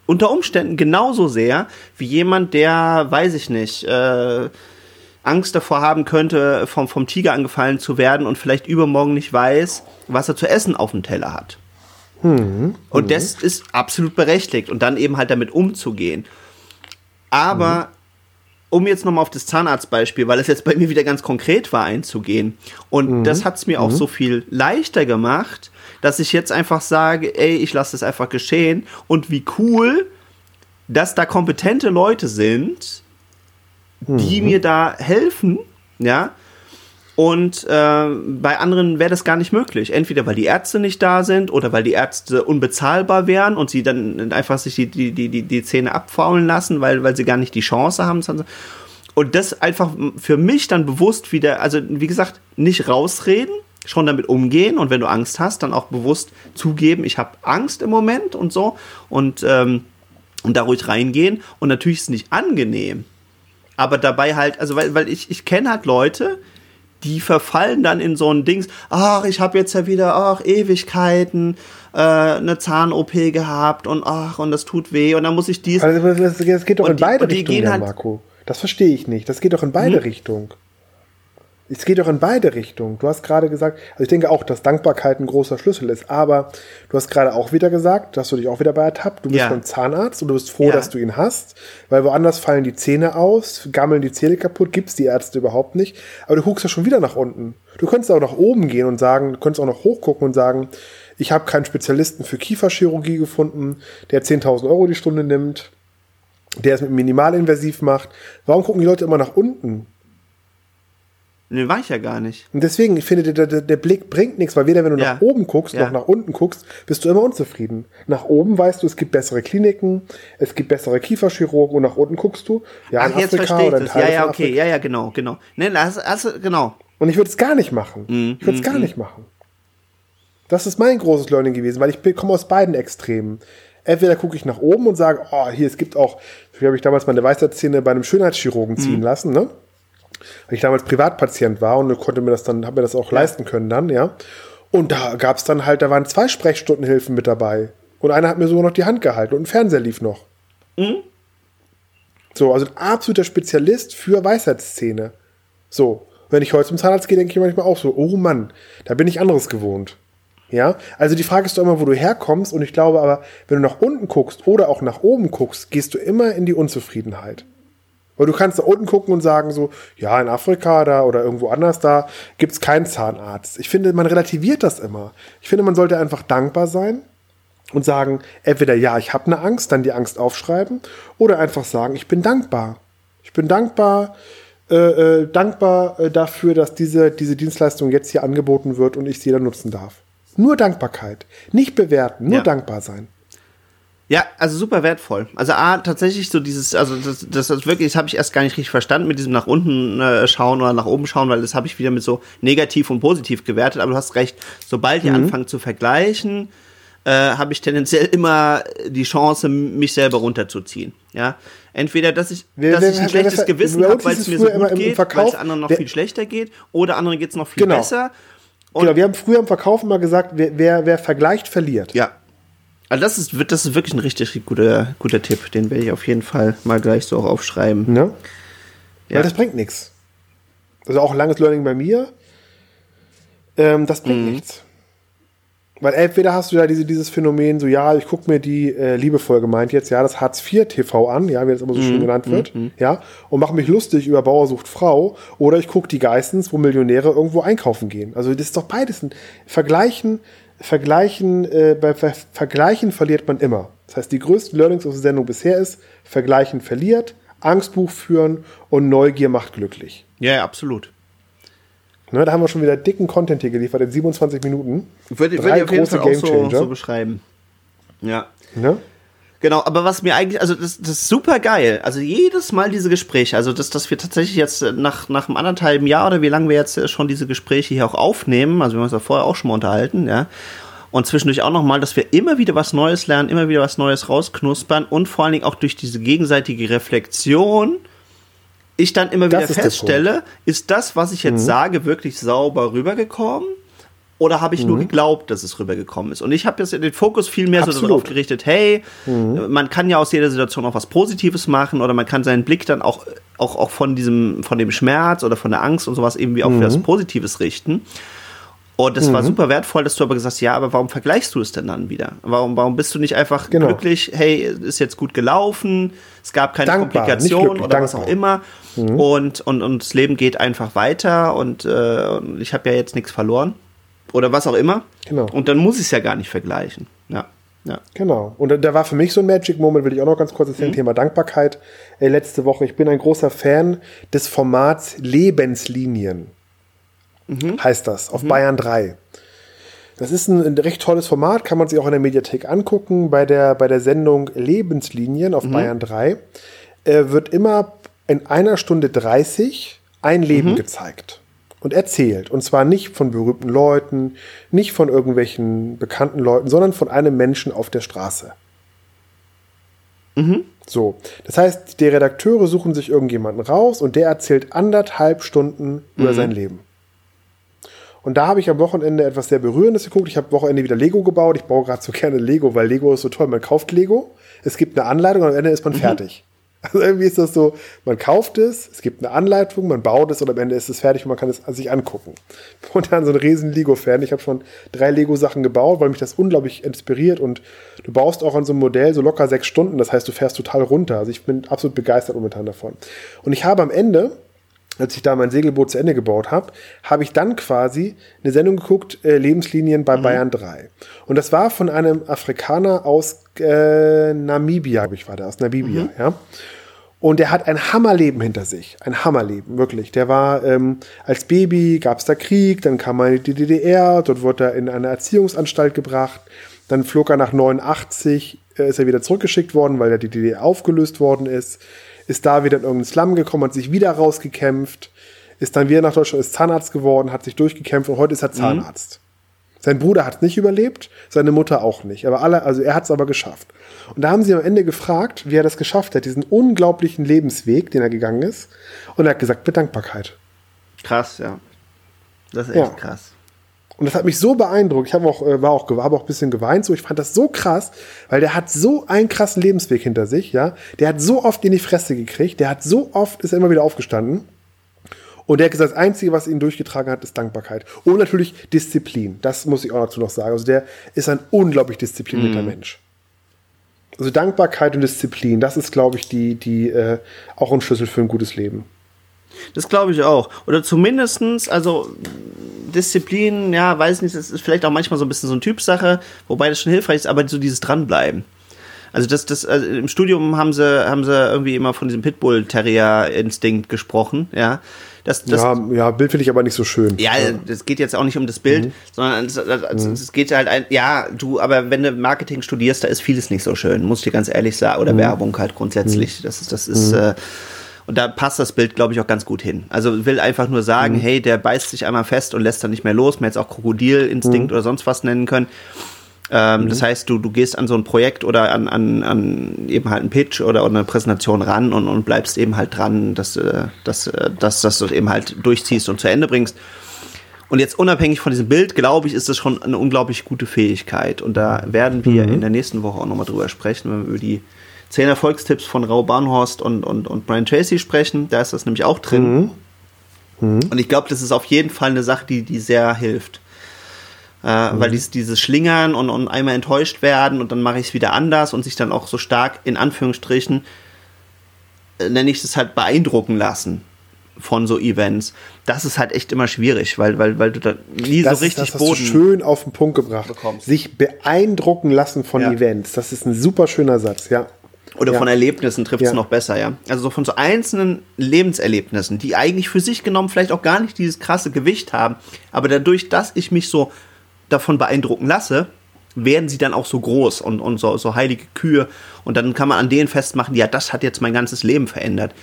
unter Umständen genauso sehr wie jemand, der, weiß ich nicht, äh, Angst davor haben könnte, vom, vom Tiger angefallen zu werden und vielleicht übermorgen nicht weiß, was er zu essen auf dem Teller hat. Und das ist absolut berechtigt und dann eben halt damit umzugehen. Aber um jetzt nochmal auf das Zahnarztbeispiel, weil es jetzt bei mir wieder ganz konkret war, einzugehen. Und das hat es mir auch so viel leichter gemacht, dass ich jetzt einfach sage, ey, ich lasse das einfach geschehen. Und wie cool, dass da kompetente Leute sind, die mir da helfen, ja. Und äh, bei anderen wäre das gar nicht möglich. Entweder weil die Ärzte nicht da sind oder weil die Ärzte unbezahlbar wären und sie dann einfach sich die, die, die, die, Zähne abfaulen lassen, weil, weil sie gar nicht die Chance haben. und das einfach für mich dann bewusst wieder, also wie gesagt, nicht rausreden, schon damit umgehen und wenn du Angst hast, dann auch bewusst zugeben, ich habe Angst im Moment und so und, ähm, und da ruhig reingehen und natürlich ist es nicht angenehm, aber dabei halt, also weil, weil ich, ich kenne halt Leute, die verfallen dann in so ein Dings, ach, ich habe jetzt ja wieder, ach, Ewigkeiten, äh, eine Zahn-OP gehabt und ach, und das tut weh und dann muss ich dies. Also das, das geht doch in die, beide Richtungen, halt Marco. Das verstehe ich nicht. Das geht doch in beide hm. Richtungen. Es geht doch in beide Richtungen. Du hast gerade gesagt, also ich denke auch, dass Dankbarkeit ein großer Schlüssel ist, aber du hast gerade auch wieder gesagt, dass du dich auch wieder bei ertappt. Du bist ja. beim Zahnarzt und du bist froh, ja. dass du ihn hast, weil woanders fallen die Zähne aus, gammeln die Zähne kaputt, gibt's die Ärzte überhaupt nicht. Aber du guckst ja schon wieder nach unten. Du könntest auch nach oben gehen und sagen, du könntest auch noch hochgucken und sagen, ich habe keinen Spezialisten für Kieferchirurgie gefunden, der 10.000 Euro die Stunde nimmt, der es mit minimalinvasiv macht. Warum gucken die Leute immer nach unten? Ne, war ich ja gar nicht. Und deswegen, ich finde, der, der, der Blick bringt nichts, weil weder wenn du ja. nach oben guckst, ja. noch nach unten guckst, bist du immer unzufrieden. Nach oben weißt du, es gibt bessere Kliniken, es gibt bessere Kieferchirurgen und nach unten guckst du, ja, Ach, in jetzt Afrika oder in Teil Ja, ja, okay, ja, ja, genau, genau. Ne, hast, hast, genau. Und ich würde es gar nicht machen. Mm, ich würde es mm, gar mm. nicht machen. Das ist mein großes Learning gewesen, weil ich komme aus beiden Extremen. Entweder gucke ich nach oben und sage, oh, hier, es gibt auch, wie habe ich damals meine Weisheitszähne bei einem Schönheitschirurgen ziehen mm. lassen, ne? Weil ich damals Privatpatient war und konnte mir das dann, habe mir das auch ja. leisten können dann, ja. Und da gab es dann halt, da waren zwei Sprechstundenhilfen mit dabei. Und einer hat mir sogar noch die Hand gehalten und ein Fernseher lief noch. Mhm. So, also ein absoluter Spezialist für Weisheitsszene. So, wenn ich heute zum Zahnarzt gehe, denke ich manchmal auch so, oh Mann, da bin ich anderes gewohnt. Ja, also die Frage ist doch immer, wo du herkommst. Und ich glaube aber, wenn du nach unten guckst oder auch nach oben guckst, gehst du immer in die Unzufriedenheit. Weil du kannst da unten gucken und sagen so, ja, in Afrika da oder irgendwo anders da gibt's keinen Zahnarzt. Ich finde, man relativiert das immer. Ich finde, man sollte einfach dankbar sein und sagen, entweder ja, ich habe eine Angst, dann die Angst aufschreiben oder einfach sagen, ich bin dankbar. Ich bin dankbar, äh, äh, dankbar äh, dafür, dass diese, diese Dienstleistung jetzt hier angeboten wird und ich sie dann nutzen darf. Nur Dankbarkeit. Nicht bewerten, nur ja. dankbar sein. Ja, also super wertvoll. Also A, tatsächlich so dieses, also das, das, das wirklich, das habe ich erst gar nicht richtig verstanden mit diesem nach unten äh, schauen oder nach oben schauen, weil das habe ich wieder mit so negativ und positiv gewertet. Aber du hast recht, sobald die mhm. anfangen zu vergleichen, äh, habe ich tendenziell immer die Chance, mich selber runterzuziehen. Ja, entweder dass ich, wer, dass wer, ich ein schlechtes wer, Gewissen habe, weil es mir so gut geht, weil es anderen noch viel schlechter geht, oder anderen geht es noch viel genau. besser. Und genau, wir haben früher im Verkauf immer gesagt, wer, wer, wer vergleicht, verliert. Ja, also das ist, das ist wirklich ein richtig guter, guter Tipp. Den werde ich auf jeden Fall mal gleich so auch aufschreiben. Ne? Ja. Weil das bringt nichts. Also auch langes Learning bei mir. Ähm, das bringt mhm. nichts. Weil entweder hast du ja diese, dieses Phänomen, so ja, ich gucke mir die äh, liebevoll gemeint jetzt, ja, das Hartz IV TV an, ja, wie das immer so mhm. schön genannt wird, mhm. ja, und mache mich lustig über Bauer sucht Frau, oder ich gucke die Geistens, wo Millionäre irgendwo einkaufen gehen. Also das ist doch beides ein Vergleichen Vergleichen, äh, bei Ver Vergleichen verliert man immer. Das heißt, die größten Learnings aus der Sendung bisher ist, Vergleichen verliert, Angstbuch führen und Neugier macht glücklich. Ja, ja absolut. Ne, da haben wir schon wieder dicken Content hier geliefert in 27 Minuten. Würde, würde ich auf jeden Fall auch so, so beschreiben. Ja. Ne? Genau, aber was mir eigentlich, also das, das ist super geil. Also jedes Mal diese Gespräche, also dass, dass wir tatsächlich jetzt nach, nach einem anderthalben Jahr oder wie lange wir jetzt schon diese Gespräche hier auch aufnehmen, also wir haben uns ja vorher auch schon mal unterhalten, ja. Und zwischendurch auch nochmal, dass wir immer wieder was Neues lernen, immer wieder was Neues rausknuspern und vor allen Dingen auch durch diese gegenseitige Reflexion ich dann immer wieder feststelle, ist das, was ich jetzt mhm. sage, wirklich sauber rübergekommen? Oder habe ich mhm. nur geglaubt, dass es rübergekommen ist? Und ich habe jetzt den Fokus viel mehr Absolut. so darauf gerichtet, hey, mhm. man kann ja aus jeder Situation auch was Positives machen oder man kann seinen Blick dann auch, auch, auch von diesem, von dem Schmerz oder von der Angst und sowas irgendwie auch mhm. für was Positives richten. Und das mhm. war super wertvoll, dass du aber gesagt hast, ja, aber warum vergleichst du es denn dann wieder? Warum, warum bist du nicht einfach genau. glücklich, hey, ist jetzt gut gelaufen, es gab keine dankbar, Komplikationen oder dankbar. was auch immer mhm. und, und, und das Leben geht einfach weiter und, äh, und ich habe ja jetzt nichts verloren oder was auch immer. Genau. Und dann muss ich es ja gar nicht vergleichen. Ja. Ja. Genau. Und da war für mich so ein Magic Moment, will ich auch noch ganz kurz erzählen, mhm. Thema Dankbarkeit. Äh, letzte Woche, ich bin ein großer Fan des Formats Lebenslinien. Mhm. Heißt das, auf mhm. Bayern 3. Das ist ein, ein, recht tolles Format, kann man sich auch in der Mediathek angucken. Bei der, bei der Sendung Lebenslinien auf mhm. Bayern 3 äh, wird immer in einer Stunde 30 ein Leben mhm. gezeigt und erzählt. Und zwar nicht von berühmten Leuten, nicht von irgendwelchen bekannten Leuten, sondern von einem Menschen auf der Straße. Mhm. So. Das heißt, die Redakteure suchen sich irgendjemanden raus und der erzählt anderthalb Stunden über mhm. sein Leben. Und da habe ich am Wochenende etwas sehr Berührendes geguckt. Ich habe am Wochenende wieder Lego gebaut. Ich baue gerade so gerne Lego, weil Lego ist so toll. Man kauft Lego, es gibt eine Anleitung und am Ende ist man mhm. fertig. Also irgendwie ist das so, man kauft es, es gibt eine Anleitung, man baut es und am Ende ist es fertig und man kann es sich angucken. Und dann so ein riesen Lego-Fan. Ich habe schon drei Lego-Sachen gebaut, weil mich das unglaublich inspiriert und du baust auch an so einem Modell so locker sechs Stunden. Das heißt, du fährst total runter. Also ich bin absolut begeistert momentan davon. Und ich habe am Ende als ich da mein Segelboot zu Ende gebaut habe, habe ich dann quasi eine Sendung geguckt, äh, Lebenslinien bei mhm. Bayern 3. Und das war von einem Afrikaner aus äh, Namibia, glaube ich, war der, aus Namibia, mhm. ja. Und der hat ein Hammerleben hinter sich. Ein Hammerleben, wirklich. Der war ähm, als Baby, gab es da Krieg, dann kam er in die DDR, dort wurde er in eine Erziehungsanstalt gebracht. Dann flog er nach 89, äh, ist er wieder zurückgeschickt worden, weil er die DDR aufgelöst worden ist. Ist da wieder in irgendeinen Slum gekommen, hat sich wieder rausgekämpft, ist dann wieder nach Deutschland, ist Zahnarzt geworden, hat sich durchgekämpft und heute ist er mhm. Zahnarzt. Mhm. Sein Bruder hat es nicht überlebt, seine Mutter auch nicht. Aber alle, also er hat es aber geschafft. Und da haben sie am Ende gefragt, wie er das geschafft hat, diesen unglaublichen Lebensweg, den er gegangen ist. Und er hat gesagt, mit Dankbarkeit. Krass, ja. Das ist echt ja. krass. Und das hat mich so beeindruckt. Ich habe auch, äh, war auch, habe auch ein bisschen geweint. So, ich fand das so krass, weil der hat so einen krassen Lebensweg hinter sich. Ja, der hat so oft in die Fresse gekriegt. Der hat so oft ist er immer wieder aufgestanden. Und der hat gesagt, das Einzige, was ihn durchgetragen hat, ist Dankbarkeit. Und natürlich Disziplin. Das muss ich auch dazu noch sagen. Also der ist ein unglaublich disziplinierter mm. Mensch. Also Dankbarkeit und Disziplin, das ist, glaube ich, die, die äh, auch ein Schlüssel für ein gutes Leben. Das glaube ich auch. Oder zumindestens, also Disziplin, ja, weiß nicht, das ist vielleicht auch manchmal so ein bisschen so eine Typsache, wobei das schon hilfreich ist, aber so dieses Dranbleiben. Also das, das, also im Studium haben sie, haben sie irgendwie immer von diesem Pitbull-Terrier-Instinkt gesprochen, ja. Das, das, ja, ja, Bild finde ich aber nicht so schön. Ja, das geht jetzt auch nicht um das Bild, mhm. sondern es, es, mhm. es, geht halt ein, ja, du, aber wenn du Marketing studierst, da ist vieles nicht so schön, muss ich dir ganz ehrlich sagen, oder mhm. Werbung halt grundsätzlich. Mhm. Das ist, das ist, mhm. äh, und da passt das Bild, glaube ich, auch ganz gut hin. Also will einfach nur sagen, mhm. hey, der beißt sich einmal fest und lässt dann nicht mehr los. Man hätte es auch Krokodilinstinkt oder sonst was nennen können. Ähm, mhm. Das heißt, du, du gehst an so ein Projekt oder an, an, an eben halt einen Pitch oder, oder eine Präsentation ran und, und bleibst eben halt dran, dass, äh, dass, äh, dass, dass du eben halt durchziehst und zu Ende bringst. Und jetzt unabhängig von diesem Bild, glaube ich, ist das schon eine unglaublich gute Fähigkeit. Und da werden wir mhm. in der nächsten Woche auch nochmal drüber sprechen, wenn wir über die zehn Erfolgstipps von Rau Barnhorst und, und, und Brian Tracy sprechen. Da ist das nämlich auch drin. Mhm. Mhm. Und ich glaube, das ist auf jeden Fall eine Sache, die, die sehr hilft. Äh, mhm. Weil dieses, dieses Schlingern und, und einmal enttäuscht werden und dann mache ich es wieder anders und sich dann auch so stark in Anführungsstrichen, äh, nenne ich es halt beeindrucken lassen von so Events. Das ist halt echt immer schwierig, weil, weil, weil du da nie das so richtig ist, das Boden hast du schön auf den Punkt gebracht. Bekommst. Sich beeindrucken lassen von ja. Events. Das ist ein super schöner Satz, ja. Oder ja. von Erlebnissen trifft es ja. noch besser, ja. Also so von so einzelnen Lebenserlebnissen, die eigentlich für sich genommen vielleicht auch gar nicht dieses krasse Gewicht haben, aber dadurch, dass ich mich so davon beeindrucken lasse, werden sie dann auch so groß und, und so, so heilige Kühe. Und dann kann man an denen festmachen, ja, das hat jetzt mein ganzes Leben verändert.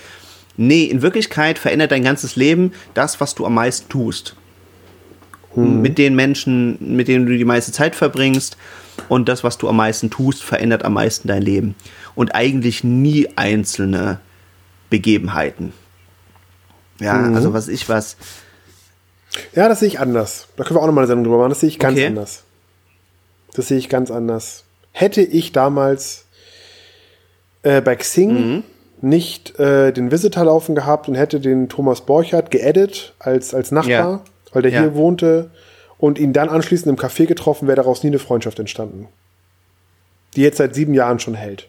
Nee, in Wirklichkeit verändert dein ganzes Leben das, was du am meisten tust. Hm. Mit den Menschen, mit denen du die meiste Zeit verbringst. Und das, was du am meisten tust, verändert am meisten dein Leben. Und eigentlich nie einzelne Begebenheiten. Ja, mhm. also was ich was ja, das sehe ich anders. Da können wir auch nochmal eine Sendung drüber machen. Das sehe ich ganz okay. anders. Das sehe ich ganz anders. Hätte ich damals äh, bei Xing mhm. nicht äh, den Visitor laufen gehabt und hätte den Thomas Borchardt geedit als, als Nachbar, ja. weil der ja. hier wohnte und ihn dann anschließend im Café getroffen, wäre daraus nie eine Freundschaft entstanden. Die jetzt seit sieben Jahren schon hält.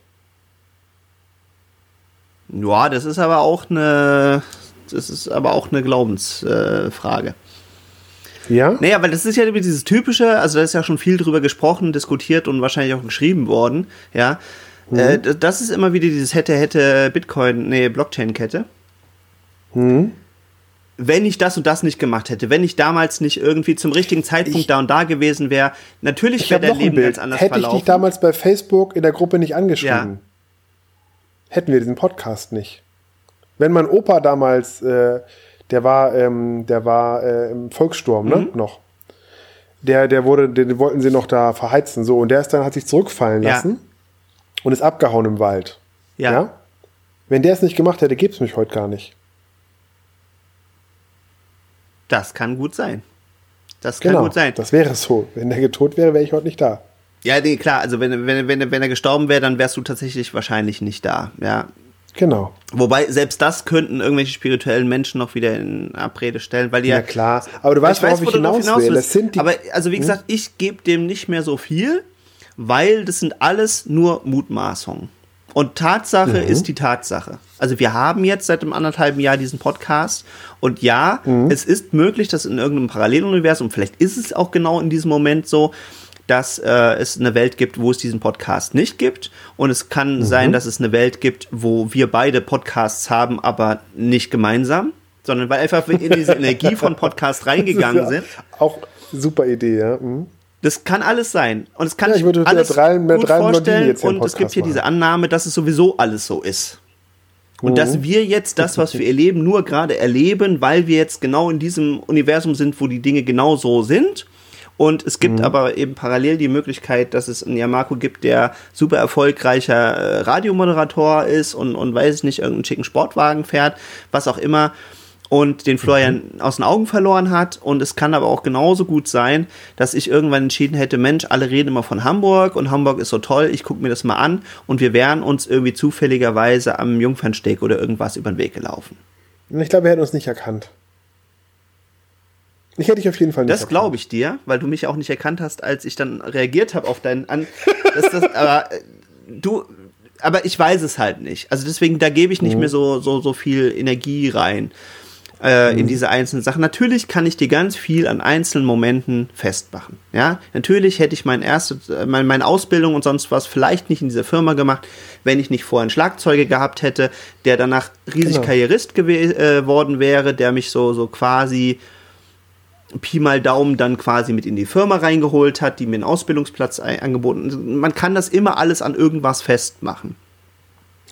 Ja, das ist aber auch eine, das ist aber auch eine Glaubensfrage. Äh, ja? Naja, weil das ist ja dieses typische, also da ist ja schon viel drüber gesprochen, diskutiert und wahrscheinlich auch geschrieben worden, ja. Mhm. Äh, das ist immer wieder dieses hätte, hätte Bitcoin, nee, Blockchain-Kette. Mhm. Wenn ich das und das nicht gemacht hätte, wenn ich damals nicht irgendwie zum richtigen Zeitpunkt ich, da und da gewesen wäre, natürlich wäre der Leben ganz anders Hätte verlaufen. ich dich damals bei Facebook in der Gruppe nicht angeschrieben, ja. hätten wir diesen Podcast nicht. Wenn mein Opa damals, äh, der war, ähm, der war äh, im Volkssturm, ne? Noch. Der, der wurde, den, wollten sie noch da verheizen, so. Und der ist dann, hat sich zurückfallen Ja. lassen und ist abgehauen im Wald. Ja. Wenn der es nicht gemacht hätte, gäbe es mich heute gar nicht. Das kann gut sein. Das kann Genau. gut sein. Das wäre so. Wenn der tot wäre, wäre ich heute nicht da. Ja, nee, klar, also wenn, wenn, wenn, wenn er gestorben wäre, dann wärst du tatsächlich wahrscheinlich nicht da. Ja. Genau. Wobei, selbst das könnten irgendwelche spirituellen Menschen noch wieder in Abrede stellen, weil die Ja, ja. klar. Aber du weißt, weiß, worauf wo ich hinaus hinaus will. willst. Das sind die, Hm? Aber also wie gesagt, ich gebe dem nicht mehr so viel, weil das sind alles nur Mutmaßungen. Und Tatsache Mhm. ist die Tatsache. Also wir haben jetzt seit einem anderthalben Jahr diesen Podcast und ja, Mhm. es ist möglich, dass in irgendeinem Paralleluniversum, vielleicht ist es auch genau in diesem Moment so, dass äh, es eine Welt gibt, wo es diesen Podcast nicht gibt. Und es kann Mhm. sein, dass es eine Welt gibt, wo wir beide Podcasts haben, aber nicht gemeinsam, sondern weil einfach wir in diese Energie von Podcast reingegangen Ja, sind. Auch super Idee, ja. Mhm. Das kann alles sein. Und es kann Ja, ich würde alles drei- gut drei vorstellen. jetzt Und es gibt hier machen. diese Annahme, dass es sowieso alles so ist. Und Mhm. dass wir jetzt das, was wir erleben, nur gerade erleben, weil wir jetzt genau in diesem Universum sind, wo die Dinge genau so sind. Und es Mhm. gibt aber eben parallel die Möglichkeit, dass es einen Yamako gibt, der super erfolgreicher äh, Radiomoderator ist und, und weiß ich nicht, irgendeinen schicken Sportwagen fährt, was auch immer und den Florian aus den Augen verloren hat. Und es kann aber auch genauso gut sein, dass ich irgendwann entschieden hätte, Mensch, alle reden immer von Hamburg und Hamburg ist so toll, ich gucke mir das mal an und wir wären uns irgendwie zufälligerweise am Jungfernsteg oder irgendwas über den Weg gelaufen. Ich glaube, er hätte uns nicht erkannt. Ich hätte dich auf jeden Fall nicht Das glaube ich dir, weil du mich auch nicht erkannt hast, als ich dann reagiert habe auf deinen an. Das, das, aber äh, du, aber ich weiß es halt nicht. Also deswegen, da gebe ich nicht mehr so, so, so viel Energie rein äh, in diese einzelnen Sachen. Natürlich kann ich dir ganz viel an einzelnen Momenten festmachen. Ja, natürlich hätte ich mein erstes, äh, mein, meine Ausbildung und sonst was vielleicht nicht in dieser Firma gemacht, wenn ich nicht vorher einen Schlagzeuger gehabt hätte, der danach riesig Genau. Karrierist gewe- äh, wäre, der mich so, so quasi Pi mal Daumen dann quasi mit in die Firma reingeholt hat, die mir einen Ausbildungsplatz angeboten. Man kann das immer alles an irgendwas festmachen.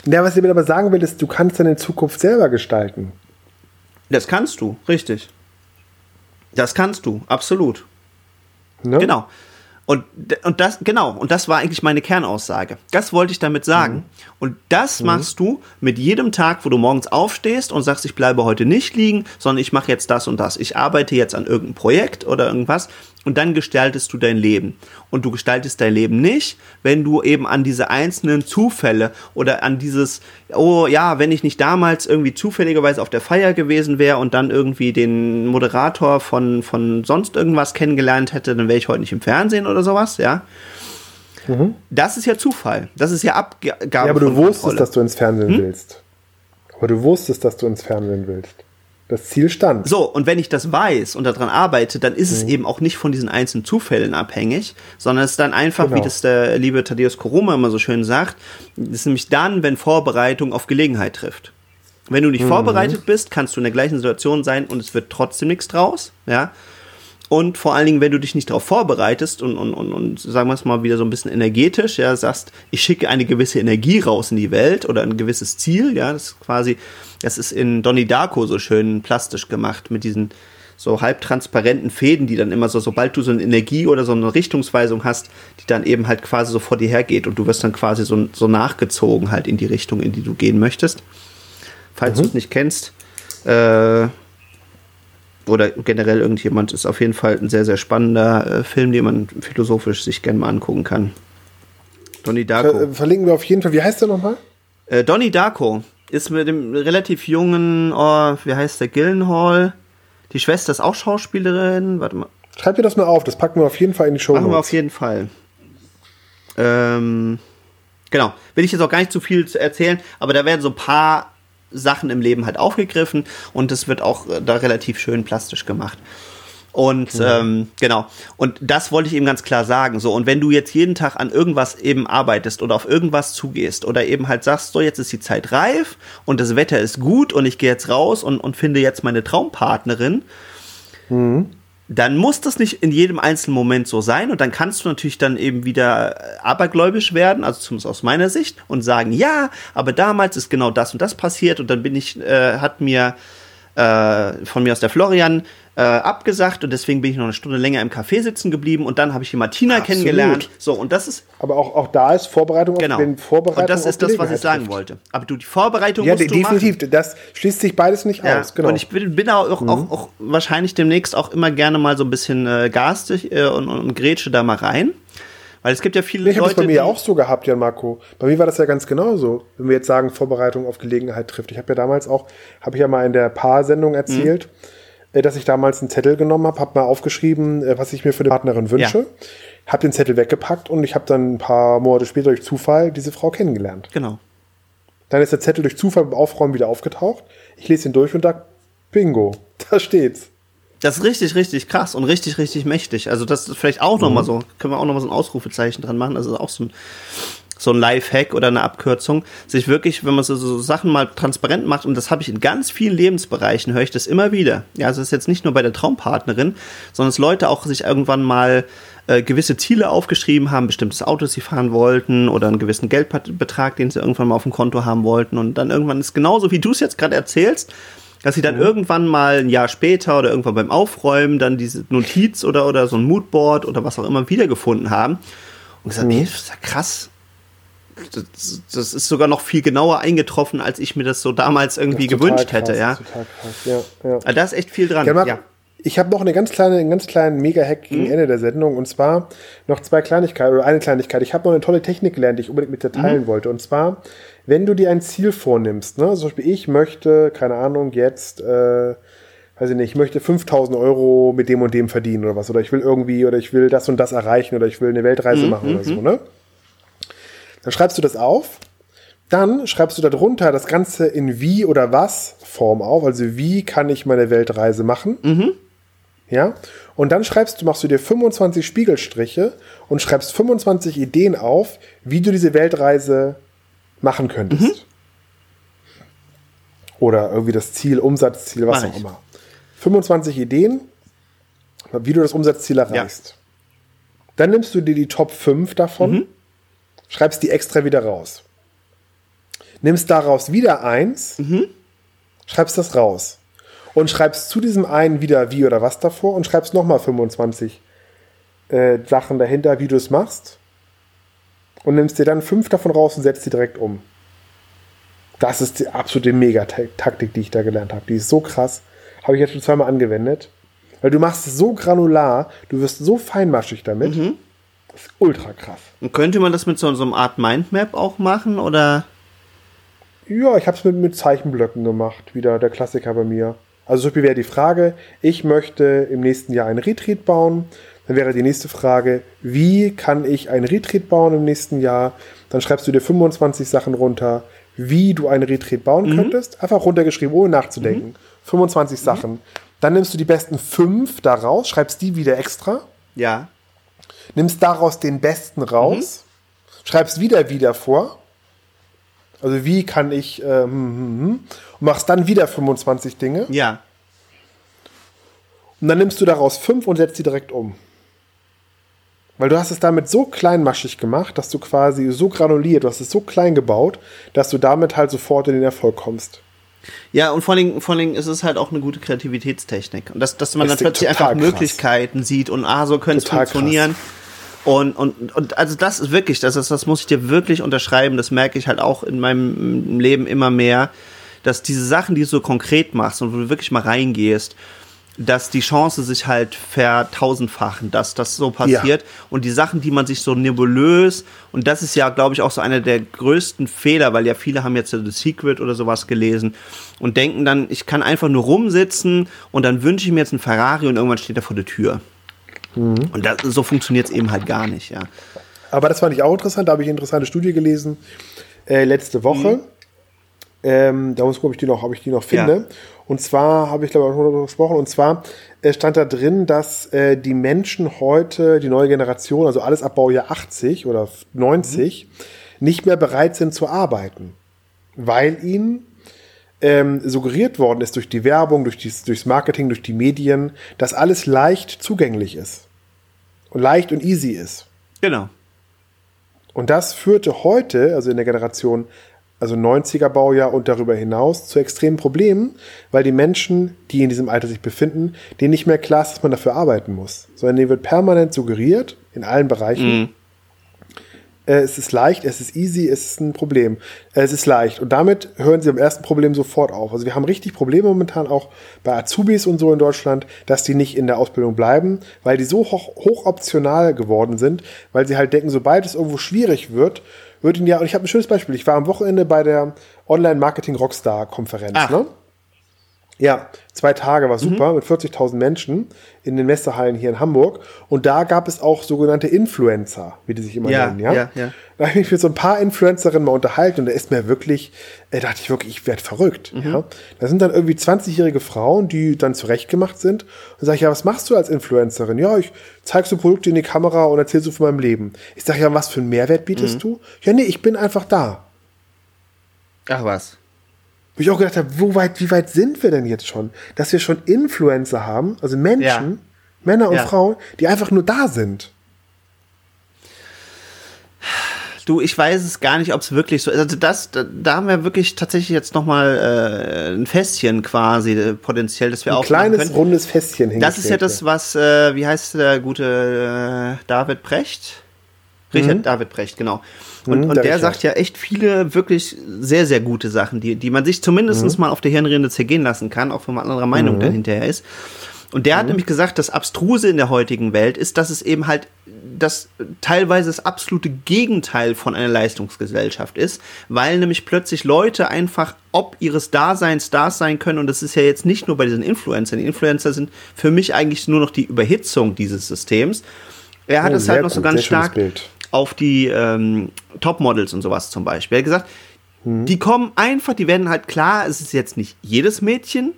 Ja, was ich mir aber sagen will, ist, du kannst deine Zukunft selber gestalten. Das kannst du, richtig. Das kannst du, absolut. Ne? Genau. Und, und das, genau, und das war eigentlich meine Kernaussage. Das wollte ich damit sagen. Und das machst du mit jedem Tag, wo du morgens aufstehst und sagst, ich bleibe heute nicht liegen, sondern ich mache jetzt das und das. Ich arbeite jetzt an irgendeinem Projekt oder irgendwas und dann gestaltest du dein Leben. Und du gestaltest dein Leben nicht, wenn du eben an diese einzelnen Zufälle oder an dieses, oh ja, wenn ich nicht damals irgendwie zufälligerweise auf der Feier gewesen wäre und dann irgendwie den Moderator von, von sonst irgendwas kennengelernt hätte, dann wäre ich heute nicht im Fernsehen oder sowas, ja. Das ist ja Zufall. Das ist ja Abgabe Ja, aber du wusstest, Kontrolle. dass du ins Fernsehen willst. Aber du wusstest, dass du ins Fernsehen willst. Das Ziel stand. So, und wenn ich das weiß und daran arbeite, dann ist Mhm. es eben auch nicht von diesen einzelnen Zufällen abhängig, sondern es ist dann einfach, Genau. wie das der liebe Thaddeus Koroma immer so schön sagt, es ist nämlich dann, wenn Vorbereitung auf Gelegenheit trifft. Wenn du nicht Mhm. vorbereitet bist, kannst du in der gleichen Situation sein und es wird trotzdem nichts draus, ja. Und vor allen Dingen, wenn du dich nicht darauf vorbereitest und, und, und, und sagen wir es mal wieder so ein bisschen energetisch, ja, sagst, ich schicke eine gewisse Energie raus in die Welt oder ein gewisses Ziel, ja, das ist quasi, das ist in Donnie Darko so schön plastisch gemacht mit diesen so halbtransparenten Fäden, die dann immer so, sobald du so eine Energie oder so eine Richtungsweisung hast, die dann eben halt quasi so vor dir hergeht und du wirst dann quasi so, so nachgezogen halt in die Richtung, in die du gehen möchtest. Falls du es nicht kennst, äh, oder generell irgendjemand ist auf jeden Fall ein sehr, sehr spannender äh, Film, den man philosophisch sich gerne mal angucken kann. Donnie Darko. Ver verlinken wir auf jeden Fall. Wie heißt der nochmal? Äh, Donnie Darko ist mit dem relativ jungen, oh, wie heißt der, Gillenhall. Die Schwester ist auch Schauspielerin. Warte mal. Schreib dir das mal auf. Das packen wir auf jeden Fall in die Show. Machen wir auf jeden Fall. Ähm, genau. Will ich jetzt auch gar nicht zu viel erzählen, aber da werden so ein paar Sachen im Leben halt aufgegriffen und es wird auch äh, da relativ schön plastisch gemacht. Und ähm, genau, und das wollte ich eben ganz klar sagen. So, und wenn du jetzt jeden Tag an irgendwas eben arbeitest oder auf irgendwas zugehst oder eben halt sagst, so, jetzt ist die Zeit reif und das Wetter ist gut und ich gehe jetzt raus und, und finde jetzt meine Traumpartnerin, dann muss das nicht in jedem einzelnen Moment so sein und dann kannst du natürlich dann eben wieder äh, abergläubisch werden, also zumindest aus meiner Sicht und sagen, ja, aber damals ist genau das und das passiert und dann bin ich, äh, hat mir äh, von mir aus der Florian äh, abgesagt und deswegen bin ich noch eine Stunde länger im Café sitzen geblieben und dann habe ich die Martina Absolut. kennengelernt. So, und das ist. Aber auch, auch da ist Vorbereitung genau. auf den Vorbereitung. Und das ist das, was ich sagen trifft. wollte. Aber du, die Vorbereitung ja, musst definitiv. Du machen. Das schließt sich beides nicht ja. aus. Genau. Und ich bin, bin auch, mhm. auch, auch, wahrscheinlich demnächst auch immer gerne mal so ein bisschen äh, garstig äh, und, und grätsche da mal rein. Weil es gibt ja viele ich Leute. Ich habe das bei mir ja auch so gehabt, Jan Marco. Bei mir war das ja ganz genauso. Wenn wir jetzt sagen, Vorbereitung auf Gelegenheit trifft. Ich habe ja damals auch, habe ich ja mal in der Paar-Sendung erzählt, mhm. Dass ich damals einen Zettel genommen habe, habe mal aufgeschrieben, äh, was ich mir für eine Partnerin wünsche. Ja. Habe den Zettel weggepackt und ich habe dann ein paar Monate später durch Zufall diese Frau kennengelernt. Genau. Dann ist der Zettel durch Zufall beim Aufräumen wieder aufgetaucht. Ich lese ihn durch und da, bingo, da steht's. Das ist richtig, richtig krass und richtig, richtig mächtig. Also das ist vielleicht auch mhm. nochmal so, können wir auch nochmal so ein Ausrufezeichen dran machen. Also auch so ein, so ein Live-Hack oder eine Abkürzung, sich wirklich, wenn man so, so Sachen mal transparent macht, und das habe ich in ganz vielen Lebensbereichen, höre ich das immer wieder. Ja, also es ist jetzt nicht nur bei der Traumpartnerin, sondern dass Leute auch sich irgendwann mal äh, gewisse Ziele aufgeschrieben haben, bestimmtes Auto, das sie fahren wollten oder einen gewissen Geldbetrag, den sie irgendwann mal auf dem Konto haben wollten. Und dann irgendwann ist genauso, wie du es jetzt gerade erzählst, dass sie dann mhm. irgendwann mal ein Jahr später oder irgendwann beim Aufräumen dann diese Notiz oder, oder so ein Moodboard oder was auch immer wiedergefunden haben und gesagt, mhm. ey, das ist ja krass. Das, das, ist sogar noch viel genauer eingetroffen, als ich mir das so damals irgendwie gewünscht krass, hätte, ja. Total krass, ja, ja. Also da ist echt viel dran, ja. ja. Ich habe noch eine ganz kleine, einen ganz kleinen Mega-Hack gegen mhm. Ende der Sendung und zwar noch zwei Kleinigkeiten oder eine Kleinigkeit. Ich habe noch eine tolle Technik gelernt, die ich unbedingt mit dir teilen mhm. wollte. Und zwar, wenn du dir ein Ziel vornimmst, ne, zum Beispiel ich möchte, keine Ahnung, jetzt, äh, weiß ich nicht, ich möchte 5000 Euro mit dem und dem verdienen oder was, oder ich will irgendwie, oder ich will das und das erreichen, oder ich will eine Weltreise mhm. machen oder so, mhm. ne? Dann schreibst du das auf, dann schreibst du darunter das Ganze in wie oder was Form auf, also wie kann ich meine Weltreise machen. Mhm. Ja? Und dann schreibst du, machst du dir 25 Spiegelstriche und schreibst 25 Ideen auf, wie du diese Weltreise machen könntest. Mhm. Oder irgendwie das Ziel, Umsatzziel, was auch immer. 25 Ideen, wie du das Umsatzziel erreichst. Ja. Dann nimmst du dir die Top 5 davon, mhm. Schreibst die extra wieder raus. Nimmst daraus wieder eins, mhm. schreibst das raus und schreibst zu diesem einen wieder wie oder was davor und schreibst nochmal 25 äh, Sachen dahinter, wie du es machst. Und nimmst dir dann fünf davon raus und setzt die direkt um. Das ist die absolute Mega-Taktik, die ich da gelernt habe. Die ist so krass. Habe ich jetzt schon zweimal angewendet. Weil du machst es so granular, du wirst so feinmaschig damit. Mhm. Ist ultra krass. Und könnte man das mit so, so einer Art Mindmap auch machen, oder? Ja, ich habe es mit, mit Zeichenblöcken gemacht. Wieder der Klassiker bei mir. Also so viel wäre die Frage, ich möchte im nächsten Jahr ein Retreat bauen. Dann wäre die nächste Frage, wie kann ich ein Retreat bauen im nächsten Jahr? Dann schreibst du dir 25 Sachen runter, wie du ein Retreat bauen mhm. könntest. Einfach runtergeschrieben, ohne nachzudenken. Mhm. 25 Sachen. Mhm. Dann nimmst du die besten fünf daraus, schreibst die wieder extra. Ja. Nimmst daraus den besten raus, mhm. schreibst wieder wieder vor. Also wie kann ich äh, hm, hm, hm, und machst dann wieder 25 Dinge. Ja. Und dann nimmst du daraus fünf und setzt die direkt um. Weil du hast es damit so kleinmaschig gemacht, dass du quasi so granuliert, du hast es so klein gebaut, dass du damit halt sofort in den Erfolg kommst. Ja, und vor allem, vor allem ist es halt auch eine gute Kreativitätstechnik. Und dass, dass man dann plötzlich einfach krass. Möglichkeiten sieht und ah, so könnte es funktionieren. Krass. Und, und, und also das ist wirklich, das ist, das muss ich dir wirklich unterschreiben, das merke ich halt auch in meinem Leben immer mehr, dass diese Sachen, die du so konkret machst und wo du wirklich mal reingehst, dass die Chance sich halt vertausendfachen, dass das so passiert. Ja. Und die Sachen, die man sich so nebulös, und das ist ja, glaube ich, auch so einer der größten Fehler, weil ja viele haben jetzt The Secret oder sowas gelesen und denken dann, ich kann einfach nur rumsitzen und dann wünsche ich mir jetzt einen Ferrari und irgendwann steht er vor der Tür. Mhm. Und das, so funktioniert es eben halt gar nicht, ja. Aber das fand ich auch interessant, da habe ich eine interessante Studie gelesen äh, letzte Woche. Mhm. Ähm, da muss ich gucken, ob ich die noch, ob ich die noch finde. Ja. Und zwar habe ich glaube ich auch darüber gesprochen. Und zwar äh, stand da drin, dass äh, die Menschen heute, die neue Generation, also alles ab Baujahr 80 oder 90, mhm. nicht mehr bereit sind zu arbeiten, weil ihnen ähm, suggeriert worden ist durch die Werbung, durch dies, durchs Marketing, durch die Medien, dass alles leicht zugänglich ist. Und leicht und easy ist. Genau. Und das führte heute, also in der Generation, also 90er Baujahr und darüber hinaus, zu extremen Problemen, weil die Menschen, die in diesem Alter sich befinden, denen nicht mehr klar ist, dass man dafür arbeiten muss, sondern denen wird permanent suggeriert, in allen Bereichen, Mhm. Äh, es ist leicht, es ist easy, es ist ein Problem. Es ist leicht. Und damit hören sie am ersten Problem sofort auf. Also wir haben richtig Probleme momentan auch bei Azubis und so in Deutschland, dass die nicht in der Ausbildung bleiben, weil die so hoch, hoch optional geworden sind, weil sie halt denken, sobald es irgendwo schwierig wird, wird ihnen ja, und ich habe ein schönes Beispiel, ich war am Wochenende bei der Online-Marketing-Rockstar-Konferenz, Ach. ne? Ja, zwei Tage war super mit 40.000 Menschen in den Messehallen hier in Hamburg. Und da gab es auch sogenannte Influencer, wie die sich immer Ja, nennen. Ja, ja, ja. Da habe ich mich mit so ein paar Influencerinnen mal unterhalten und da ist mir wirklich, äh, dachte ich wirklich, ich werde verrückt. Mhm. Ja. Da sind dann irgendwie 20-jährige Frauen, die dann zurechtgemacht sind. Und sage ich, ja, was machst du als Influencerin? Ja, ich zeig so Produkte in die Kamera und erzähl so von meinem Leben. Ich sage, ja, was für einen Mehrwert bietest Mhm. du? Ja, nee, ich bin einfach da. Ach was. Wo ich auch gedacht habe, wo weit, wie weit sind wir denn jetzt schon? Dass wir schon Influencer haben, also Menschen, Ja. Männer und Ja. Frauen, die einfach nur da sind. Du, ich weiß es gar nicht, ob es wirklich so ist. Also das, da, da haben wir wirklich tatsächlich jetzt nochmal äh, ein Fässchen quasi äh, potenziell, das wir Ein aufmachen kleines, rundes Fässchen Das ist ja hingestellt das, was, äh, wie heißt der gute äh, David Brecht? Richard David Brecht, genau. Und, Mhm, und der der, sagt ja echt viele wirklich sehr, sehr gute Sachen, die, die man sich zumindest mal auf der Hirnrinde zergehen lassen kann, auch wenn man anderer Meinung dann hinterher ist. Und der hat nämlich gesagt, das Abstruse in der heutigen Welt ist, dass es eben halt das teilweise das absolute Gegenteil von einer Leistungsgesellschaft ist, weil nämlich plötzlich Leute einfach ob ihres Daseins Stars sein können und das ist ja jetzt nicht nur bei diesen Influencern. Die Influencer sind für mich eigentlich nur noch die Überhitzung dieses Systems. Er hat Oh, es halt noch so ganz stark Bild. Auf die ähm, Topmodels und sowas zum Beispiel. Er hat gesagt, Mhm. die kommen einfach, die werden halt klar, es ist jetzt nicht jedes Mädchen,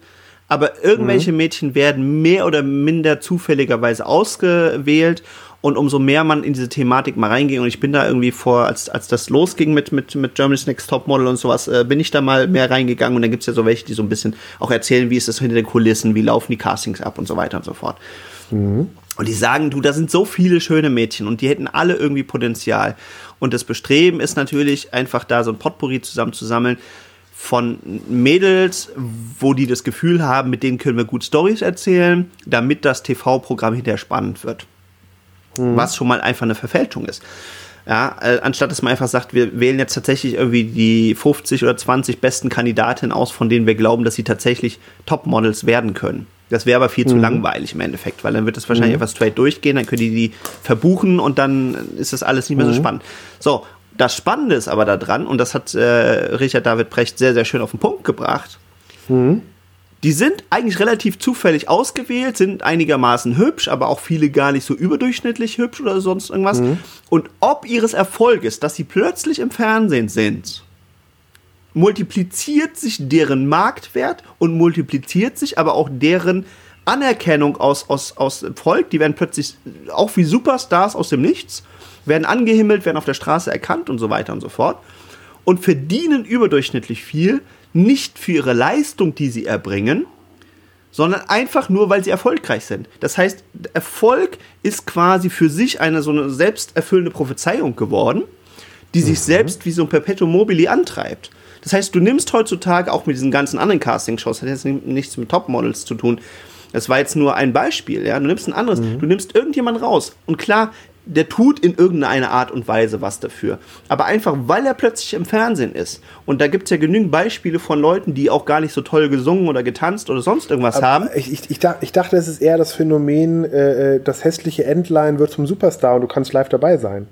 aber irgendwelche Mädchen werden mehr oder minder zufälligerweise ausgewählt. Und umso mehr man in diese Thematik mal reingeht, und ich bin da irgendwie vor, als, als das losging mit, mit, mit Germany's Next Topmodel und sowas, äh, bin ich da mal mehr reingegangen. Und dann gibt's ja so welche, die so ein bisschen auch erzählen, wie ist das hinter den Kulissen, wie laufen die Castings ab und so weiter und so fort. Und die sagen, du, da sind so viele schöne Mädchen und die hätten alle irgendwie Potenzial. Und das Bestreben ist natürlich einfach da so ein Potpourri zusammenzusammeln von Mädels, wo die das Gefühl haben, mit denen können wir gut Stories erzählen, damit das TV-Programm hinterher spannend wird. Was schon mal einfach eine Verfälschung ist. Ja, äh, anstatt dass man einfach sagt, wir wählen jetzt tatsächlich irgendwie die 50 oder 20 besten Kandidatinnen aus, von denen wir glauben, dass sie tatsächlich Topmodels werden können. Das wäre aber viel zu langweilig im Endeffekt, weil dann wird das wahrscheinlich einfach straight durchgehen, dann können die die verbuchen und dann ist das alles nicht mehr so spannend. So, das Spannende ist aber daran, und das hat äh, Richard David Brecht sehr, sehr schön auf den Punkt gebracht, die sind eigentlich relativ zufällig ausgewählt, sind einigermaßen hübsch, aber auch viele gar nicht so überdurchschnittlich hübsch oder sonst irgendwas. Und ob ihres Erfolges, dass sie plötzlich im Fernsehen sind, multipliziert sich deren Marktwert und multipliziert sich aber auch deren Anerkennung aus, aus, aus dem Volk. Die werden plötzlich auch wie Superstars aus dem Nichts, werden angehimmelt, werden auf der Straße erkannt und so weiter und so fort. Und verdienen überdurchschnittlich viel, nicht für ihre Leistung, die sie erbringen, sondern einfach nur, weil sie erfolgreich sind. Das heißt, Erfolg ist quasi für sich eine so eine selbsterfüllende Prophezeiung geworden, die sich selbst wie so ein Perpetuum mobile antreibt. Das heißt, du nimmst heutzutage auch mit diesen ganzen anderen Castingshows, hat jetzt nichts mit Topmodels zu tun. Das war jetzt nur ein Beispiel, ja. Du nimmst ein anderes, du nimmst irgendjemand raus. Und klar, der tut in irgendeiner Art und Weise was dafür. Aber einfach, weil er plötzlich im Fernsehen ist. Und da gibt es ja genügend Beispiele von Leuten, die auch gar nicht so toll gesungen oder getanzt oder sonst irgendwas haben. Ich, ich, ich, dach- ich dachte, es ist eher das Phänomen, äh, äh, das hässliche Entlein wird zum Superstar und du kannst live dabei sein.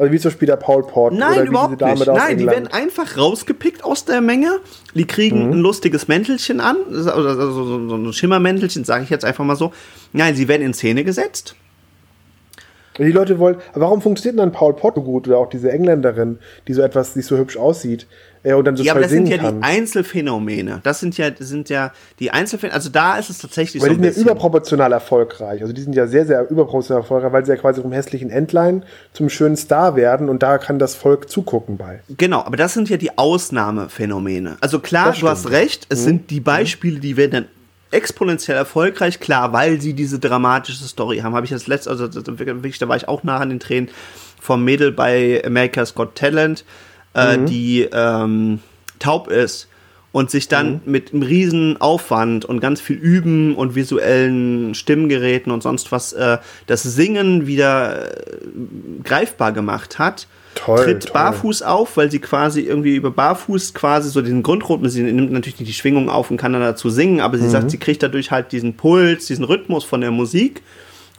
Also wie zum Beispiel der Paul Port oder Nein, wie überhaupt diese Dame nicht. da Nein, die werden einfach rausgepickt aus der Menge. Die kriegen ein lustiges Mäntelchen an, also so, so, so ein Schimmermäntelchen, sage ich jetzt einfach mal so. Nein, sie werden in Szene gesetzt. Die Leute wollen, warum funktioniert dann Paul Pott so gut oder auch diese Engländerin, die so etwas, die so hübsch aussieht? äh, und dann so Ja, aber das sind ja kann. die Einzelfänomene. Das sind ja, sind ja die Einzelfänomene. Also da ist es tatsächlich weil so. die sind ja überproportional erfolgreich. Also die sind ja sehr, sehr überproportional erfolgreich, weil sie ja quasi vom hässlichen Entlein zum schönen Star werden und da kann das Volk zugucken bei. Genau, aber das sind ja die Ausnahmephänomene. Also klar, du hast recht, es mhm. sind die Beispiele, die werden dann exponentiell erfolgreich, klar, weil sie diese dramatische Story haben. Habe ich das letzte, also wirklich, da war ich auch nah an den Tränen vom Mädel bei America's Got Talent äh, mhm. die ähm, taub ist und sich dann mhm. mit einem riesen Aufwand und ganz viel Üben und visuellen Stimmgeräten und sonst was äh, das Singen wieder äh, greifbar gemacht hat. Toll, tritt toll. barfuß auf, weil sie quasi irgendwie über barfuß quasi so den Grundrhythmus, sie nimmt natürlich nicht die Schwingung auf und kann dann dazu singen, aber sie mhm. sagt, sie kriegt dadurch halt diesen Puls, diesen Rhythmus von der Musik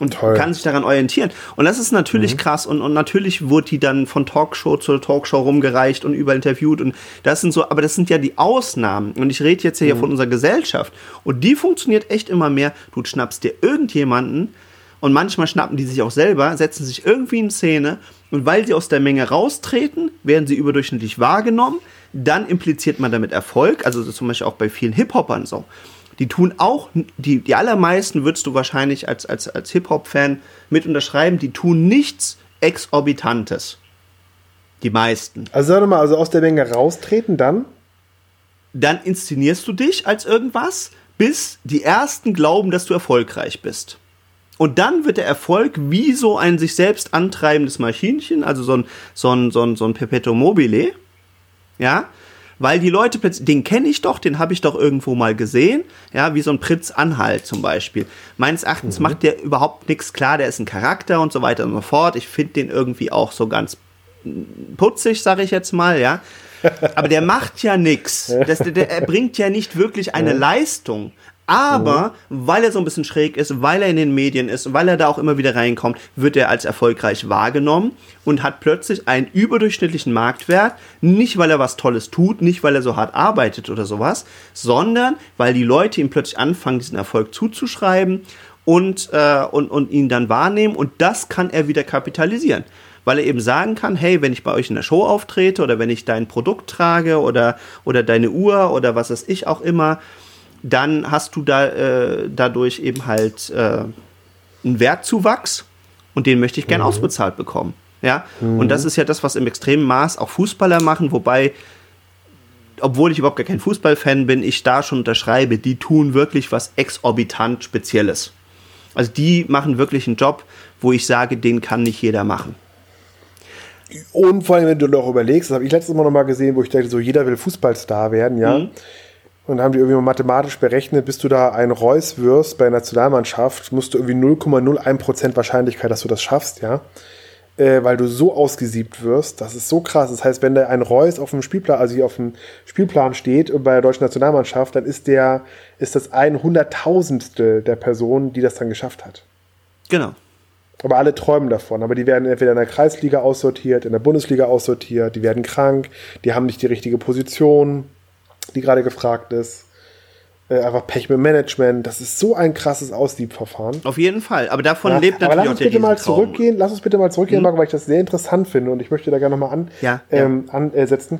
und Toll. kann sich daran orientieren. Und das ist natürlich mhm. krass und, und natürlich wurde die dann von Talkshow zu Talkshow rumgereicht und überall interviewt und das sind so, aber das sind ja die Ausnahmen und ich rede jetzt hier mhm. von unserer Gesellschaft und die funktioniert echt immer mehr. Du schnappst dir irgendjemanden und manchmal schnappen die sich auch selber, setzen sich irgendwie in Szene und weil sie aus der Menge raustreten, werden sie überdurchschnittlich wahrgenommen. Dann impliziert man damit Erfolg, also zum Beispiel auch bei vielen Hip-Hopern so die tun auch, die, die allermeisten würdest du wahrscheinlich als, als, als Hip-Hop-Fan mit unterschreiben, die tun nichts Exorbitantes. Die meisten. Also sag mal, also aus der Menge raustreten, dann? Dann inszenierst du dich als irgendwas, bis die ersten glauben, dass du erfolgreich bist. Und dann wird der Erfolg wie so ein sich selbst antreibendes Maschinchen, also so ein, so ein, so ein, so ein Perpetuum mobile, ja, weil die Leute plötzlich, den kenne ich doch, den habe ich doch irgendwo mal gesehen, ja, wie so ein Pritz Anhalt zum Beispiel. Meines Erachtens mhm. macht der überhaupt nichts klar, der ist ein Charakter und so weiter und so fort. Ich finde den irgendwie auch so ganz putzig, sage ich jetzt mal, ja. Aber der macht ja nichts. Er bringt ja nicht wirklich eine Leistung. Aber mhm. weil er so ein bisschen schräg ist, weil er in den Medien ist, weil er da auch immer wieder reinkommt, wird er als erfolgreich wahrgenommen und hat plötzlich einen überdurchschnittlichen Marktwert. Nicht, weil er was Tolles tut, nicht, weil er so hart arbeitet oder sowas, sondern weil die Leute ihm plötzlich anfangen, diesen Erfolg zuzuschreiben und, äh, und, und ihn dann wahrnehmen. Und das kann er wieder kapitalisieren weil er eben sagen kann, hey, wenn ich bei euch in der Show auftrete oder wenn ich dein Produkt trage oder, oder deine Uhr oder was weiß ich auch immer, dann hast du da äh, dadurch eben halt äh, einen Wertzuwachs und den möchte ich gern mhm. ausbezahlt bekommen. Ja, mhm. und das ist ja das, was im extremen Maß auch Fußballer machen, wobei, obwohl ich überhaupt gar kein Fußballfan bin, ich da schon unterschreibe, die tun wirklich was exorbitant Spezielles. Also die machen wirklich einen Job, wo ich sage, den kann nicht jeder machen. Und vor allem, wenn du noch überlegst, das habe ich letztes Mal noch mal gesehen, wo ich dachte, so jeder will Fußballstar werden, ja. Mhm. Und haben die irgendwie mal mathematisch berechnet, bis du da ein Reus wirst bei der Nationalmannschaft, musst du irgendwie 0,01% Wahrscheinlichkeit, dass du das schaffst, ja. Äh, weil du so ausgesiebt wirst, das ist so krass. Das heißt, wenn da ein Reus auf dem Spielplan, also hier auf dem Spielplan steht bei der deutschen Nationalmannschaft, dann ist der, ist das ein Hunderttausendstel der Person, die das dann geschafft hat. Genau. Aber alle träumen davon. Aber die werden entweder in der Kreisliga aussortiert, in der Bundesliga aussortiert, die werden krank, die haben nicht die richtige Position die gerade gefragt ist. Äh, einfach Pech mit Management. Das ist so ein krasses Aussiebverfahren. Auf jeden Fall. Aber davon ja, lebt natürlich aber lass uns bitte mal zurückgehen. Lass uns bitte mal zurückgehen, hm. Marco, weil ich das sehr interessant finde und ich möchte da gerne nochmal an, ja, ähm, ja. ansetzen.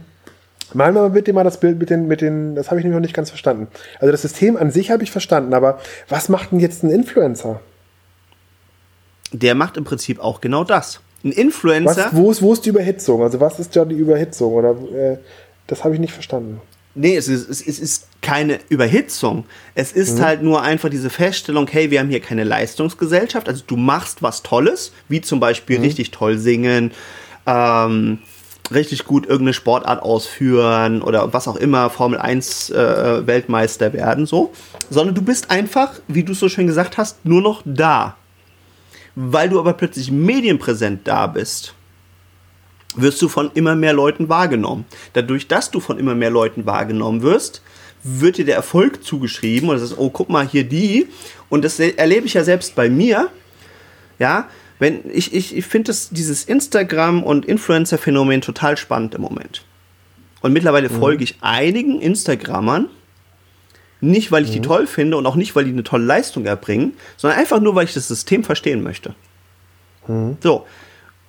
Malen wir mal bitte mal das Bild mit den, mit den, das habe ich nämlich noch nicht ganz verstanden. Also das System an sich habe ich verstanden, aber was macht denn jetzt ein Influencer? Der macht im Prinzip auch genau das. Ein Influencer. Was, wo, ist, wo ist die Überhitzung? Also was ist da die Überhitzung? Oder äh, das habe ich nicht verstanden. Nee, es ist, es ist keine Überhitzung. Es ist mhm. halt nur einfach diese Feststellung, hey, wir haben hier keine Leistungsgesellschaft. Also du machst was Tolles, wie zum Beispiel mhm. richtig toll singen, ähm, richtig gut irgendeine Sportart ausführen oder was auch immer, Formel 1 äh, Weltmeister werden, so. Sondern du bist einfach, wie du es so schön gesagt hast, nur noch da. Weil du aber plötzlich medienpräsent da bist wirst du von immer mehr Leuten wahrgenommen. Dadurch, dass du von immer mehr Leuten wahrgenommen wirst, wird dir der Erfolg zugeschrieben und das ist, oh, guck mal hier die. Und das erlebe ich ja selbst bei mir. Ja, wenn ich, ich, ich finde dieses Instagram- und Influencer-Phänomen total spannend im Moment. Und mittlerweile mhm. folge ich einigen Instagrammern, nicht weil ich mhm. die toll finde und auch nicht, weil die eine tolle Leistung erbringen, sondern einfach nur, weil ich das System verstehen möchte. Mhm. So.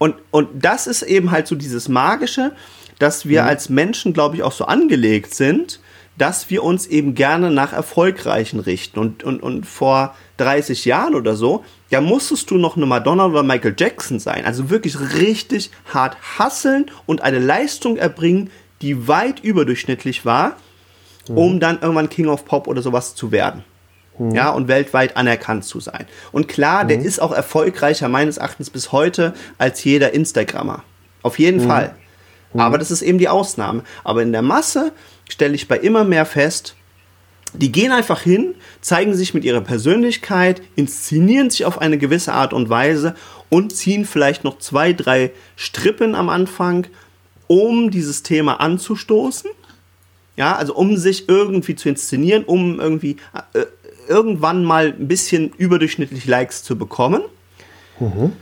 Und, und das ist eben halt so dieses Magische, dass wir mhm. als Menschen, glaube ich, auch so angelegt sind, dass wir uns eben gerne nach Erfolgreichen richten. Und, und, und vor 30 Jahren oder so, ja, musstest du noch eine Madonna oder Michael Jackson sein. Also wirklich richtig hart hasseln und eine Leistung erbringen, die weit überdurchschnittlich war, mhm. um dann irgendwann King of Pop oder sowas zu werden. Mhm. Ja, und weltweit anerkannt zu sein. Und klar, mhm. der ist auch erfolgreicher meines Erachtens bis heute als jeder Instagrammer. Auf jeden mhm. Fall. Mhm. Aber das ist eben die Ausnahme. Aber in der Masse stelle ich bei immer mehr fest, die gehen einfach hin, zeigen sich mit ihrer Persönlichkeit, inszenieren sich auf eine gewisse Art und Weise und ziehen vielleicht noch zwei, drei Strippen am Anfang, um dieses Thema anzustoßen. Ja, also um sich irgendwie zu inszenieren, um irgendwie äh, irgendwann mal ein bisschen überdurchschnittlich Likes zu bekommen. Mhm.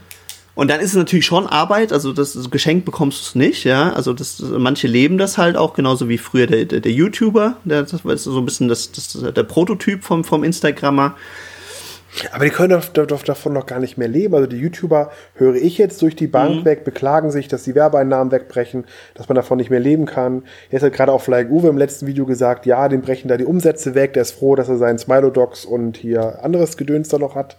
Und dann ist es natürlich schon Arbeit, also das, das geschenkt bekommst du es nicht, ja. Also das, manche leben das halt auch, genauso wie früher der, der, der YouTuber, der, das war so ein bisschen das, das, der Prototyp vom, vom Instagrammer. Aber die können davon noch gar nicht mehr leben. Also die YouTuber höre ich jetzt durch die Bank mhm. weg, beklagen sich, dass die Werbeeinnahmen wegbrechen, dass man davon nicht mehr leben kann. Jetzt hat gerade auch Flying Uwe im letzten Video gesagt, ja, dem brechen da die Umsätze weg. Der ist froh, dass er seinen Smilodogs und hier anderes Gedöns da noch hat.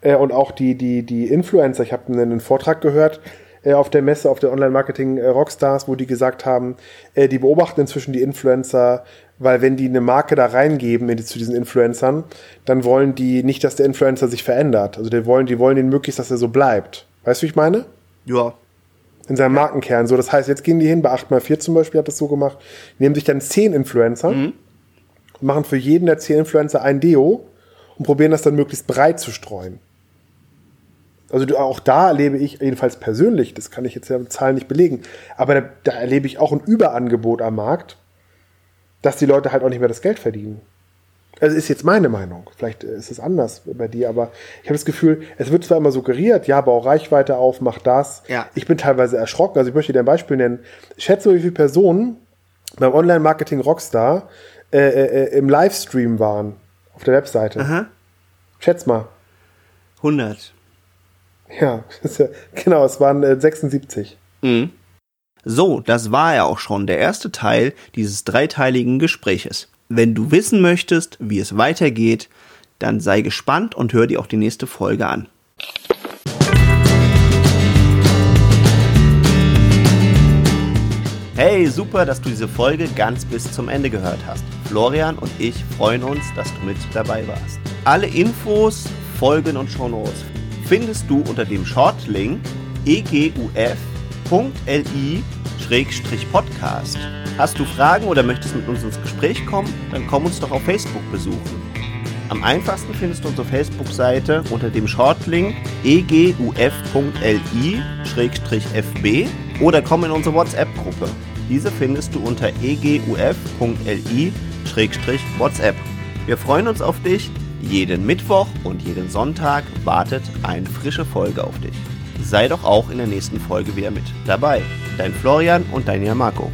Äh, und auch die, die, die Influencer, ich habe einen Vortrag gehört äh, auf der Messe, auf der Online-Marketing äh, Rockstars, wo die gesagt haben, äh, die beobachten inzwischen die Influencer, weil wenn die eine Marke da reingeben in zu diesen Influencern, dann wollen die nicht, dass der Influencer sich verändert. Also die wollen, die wollen den möglichst, dass er so bleibt. Weißt du, wie ich meine? Ja. In seinem Markenkern. So, das heißt, jetzt gehen die hin, bei 8x4 zum Beispiel hat das so gemacht, nehmen sich dann 10 Influencer mhm. und machen für jeden der 10 Influencer ein Deo und probieren das dann möglichst breit zu streuen. Also auch da erlebe ich jedenfalls persönlich, das kann ich jetzt ja mit Zahlen nicht belegen, aber da, da erlebe ich auch ein Überangebot am Markt, dass die Leute halt auch nicht mehr das Geld verdienen. Also ist jetzt meine Meinung. Vielleicht ist es anders bei dir, aber ich habe das Gefühl, es wird zwar immer suggeriert, ja, bau Reichweite auf, mach das. Ja. Ich bin teilweise erschrocken. Also ich möchte dir ein Beispiel nennen. Ich schätze, wie viele Personen beim Online-Marketing Rockstar äh, äh, äh, im Livestream waren auf der Webseite. Aha. Schätz mal. 100. Ja, genau, es waren äh, 76. Mhm. So, das war ja auch schon der erste Teil dieses dreiteiligen Gespräches. Wenn du wissen möchtest, wie es weitergeht, dann sei gespannt und hör dir auch die nächste Folge an. Hey, super, dass du diese Folge ganz bis zum Ende gehört hast. Florian und ich freuen uns, dass du mit dabei warst. Alle Infos, Folgen und Shownotes findest du unter dem Shortlink eguf.li-podcast. Hast du Fragen oder möchtest mit uns ins Gespräch kommen? Dann komm uns doch auf Facebook besuchen. Am einfachsten findest du unsere Facebook-Seite unter dem Shortlink eguf.li-fb oder komm in unsere WhatsApp-Gruppe. Diese findest du unter eguf.li-whatsapp. Wir freuen uns auf dich jeden Mittwoch und jeden Sonntag wartet eine frische Folge auf dich. Sei doch auch in der nächsten Folge wieder mit dabei. Dein Florian und dein Jan Marco.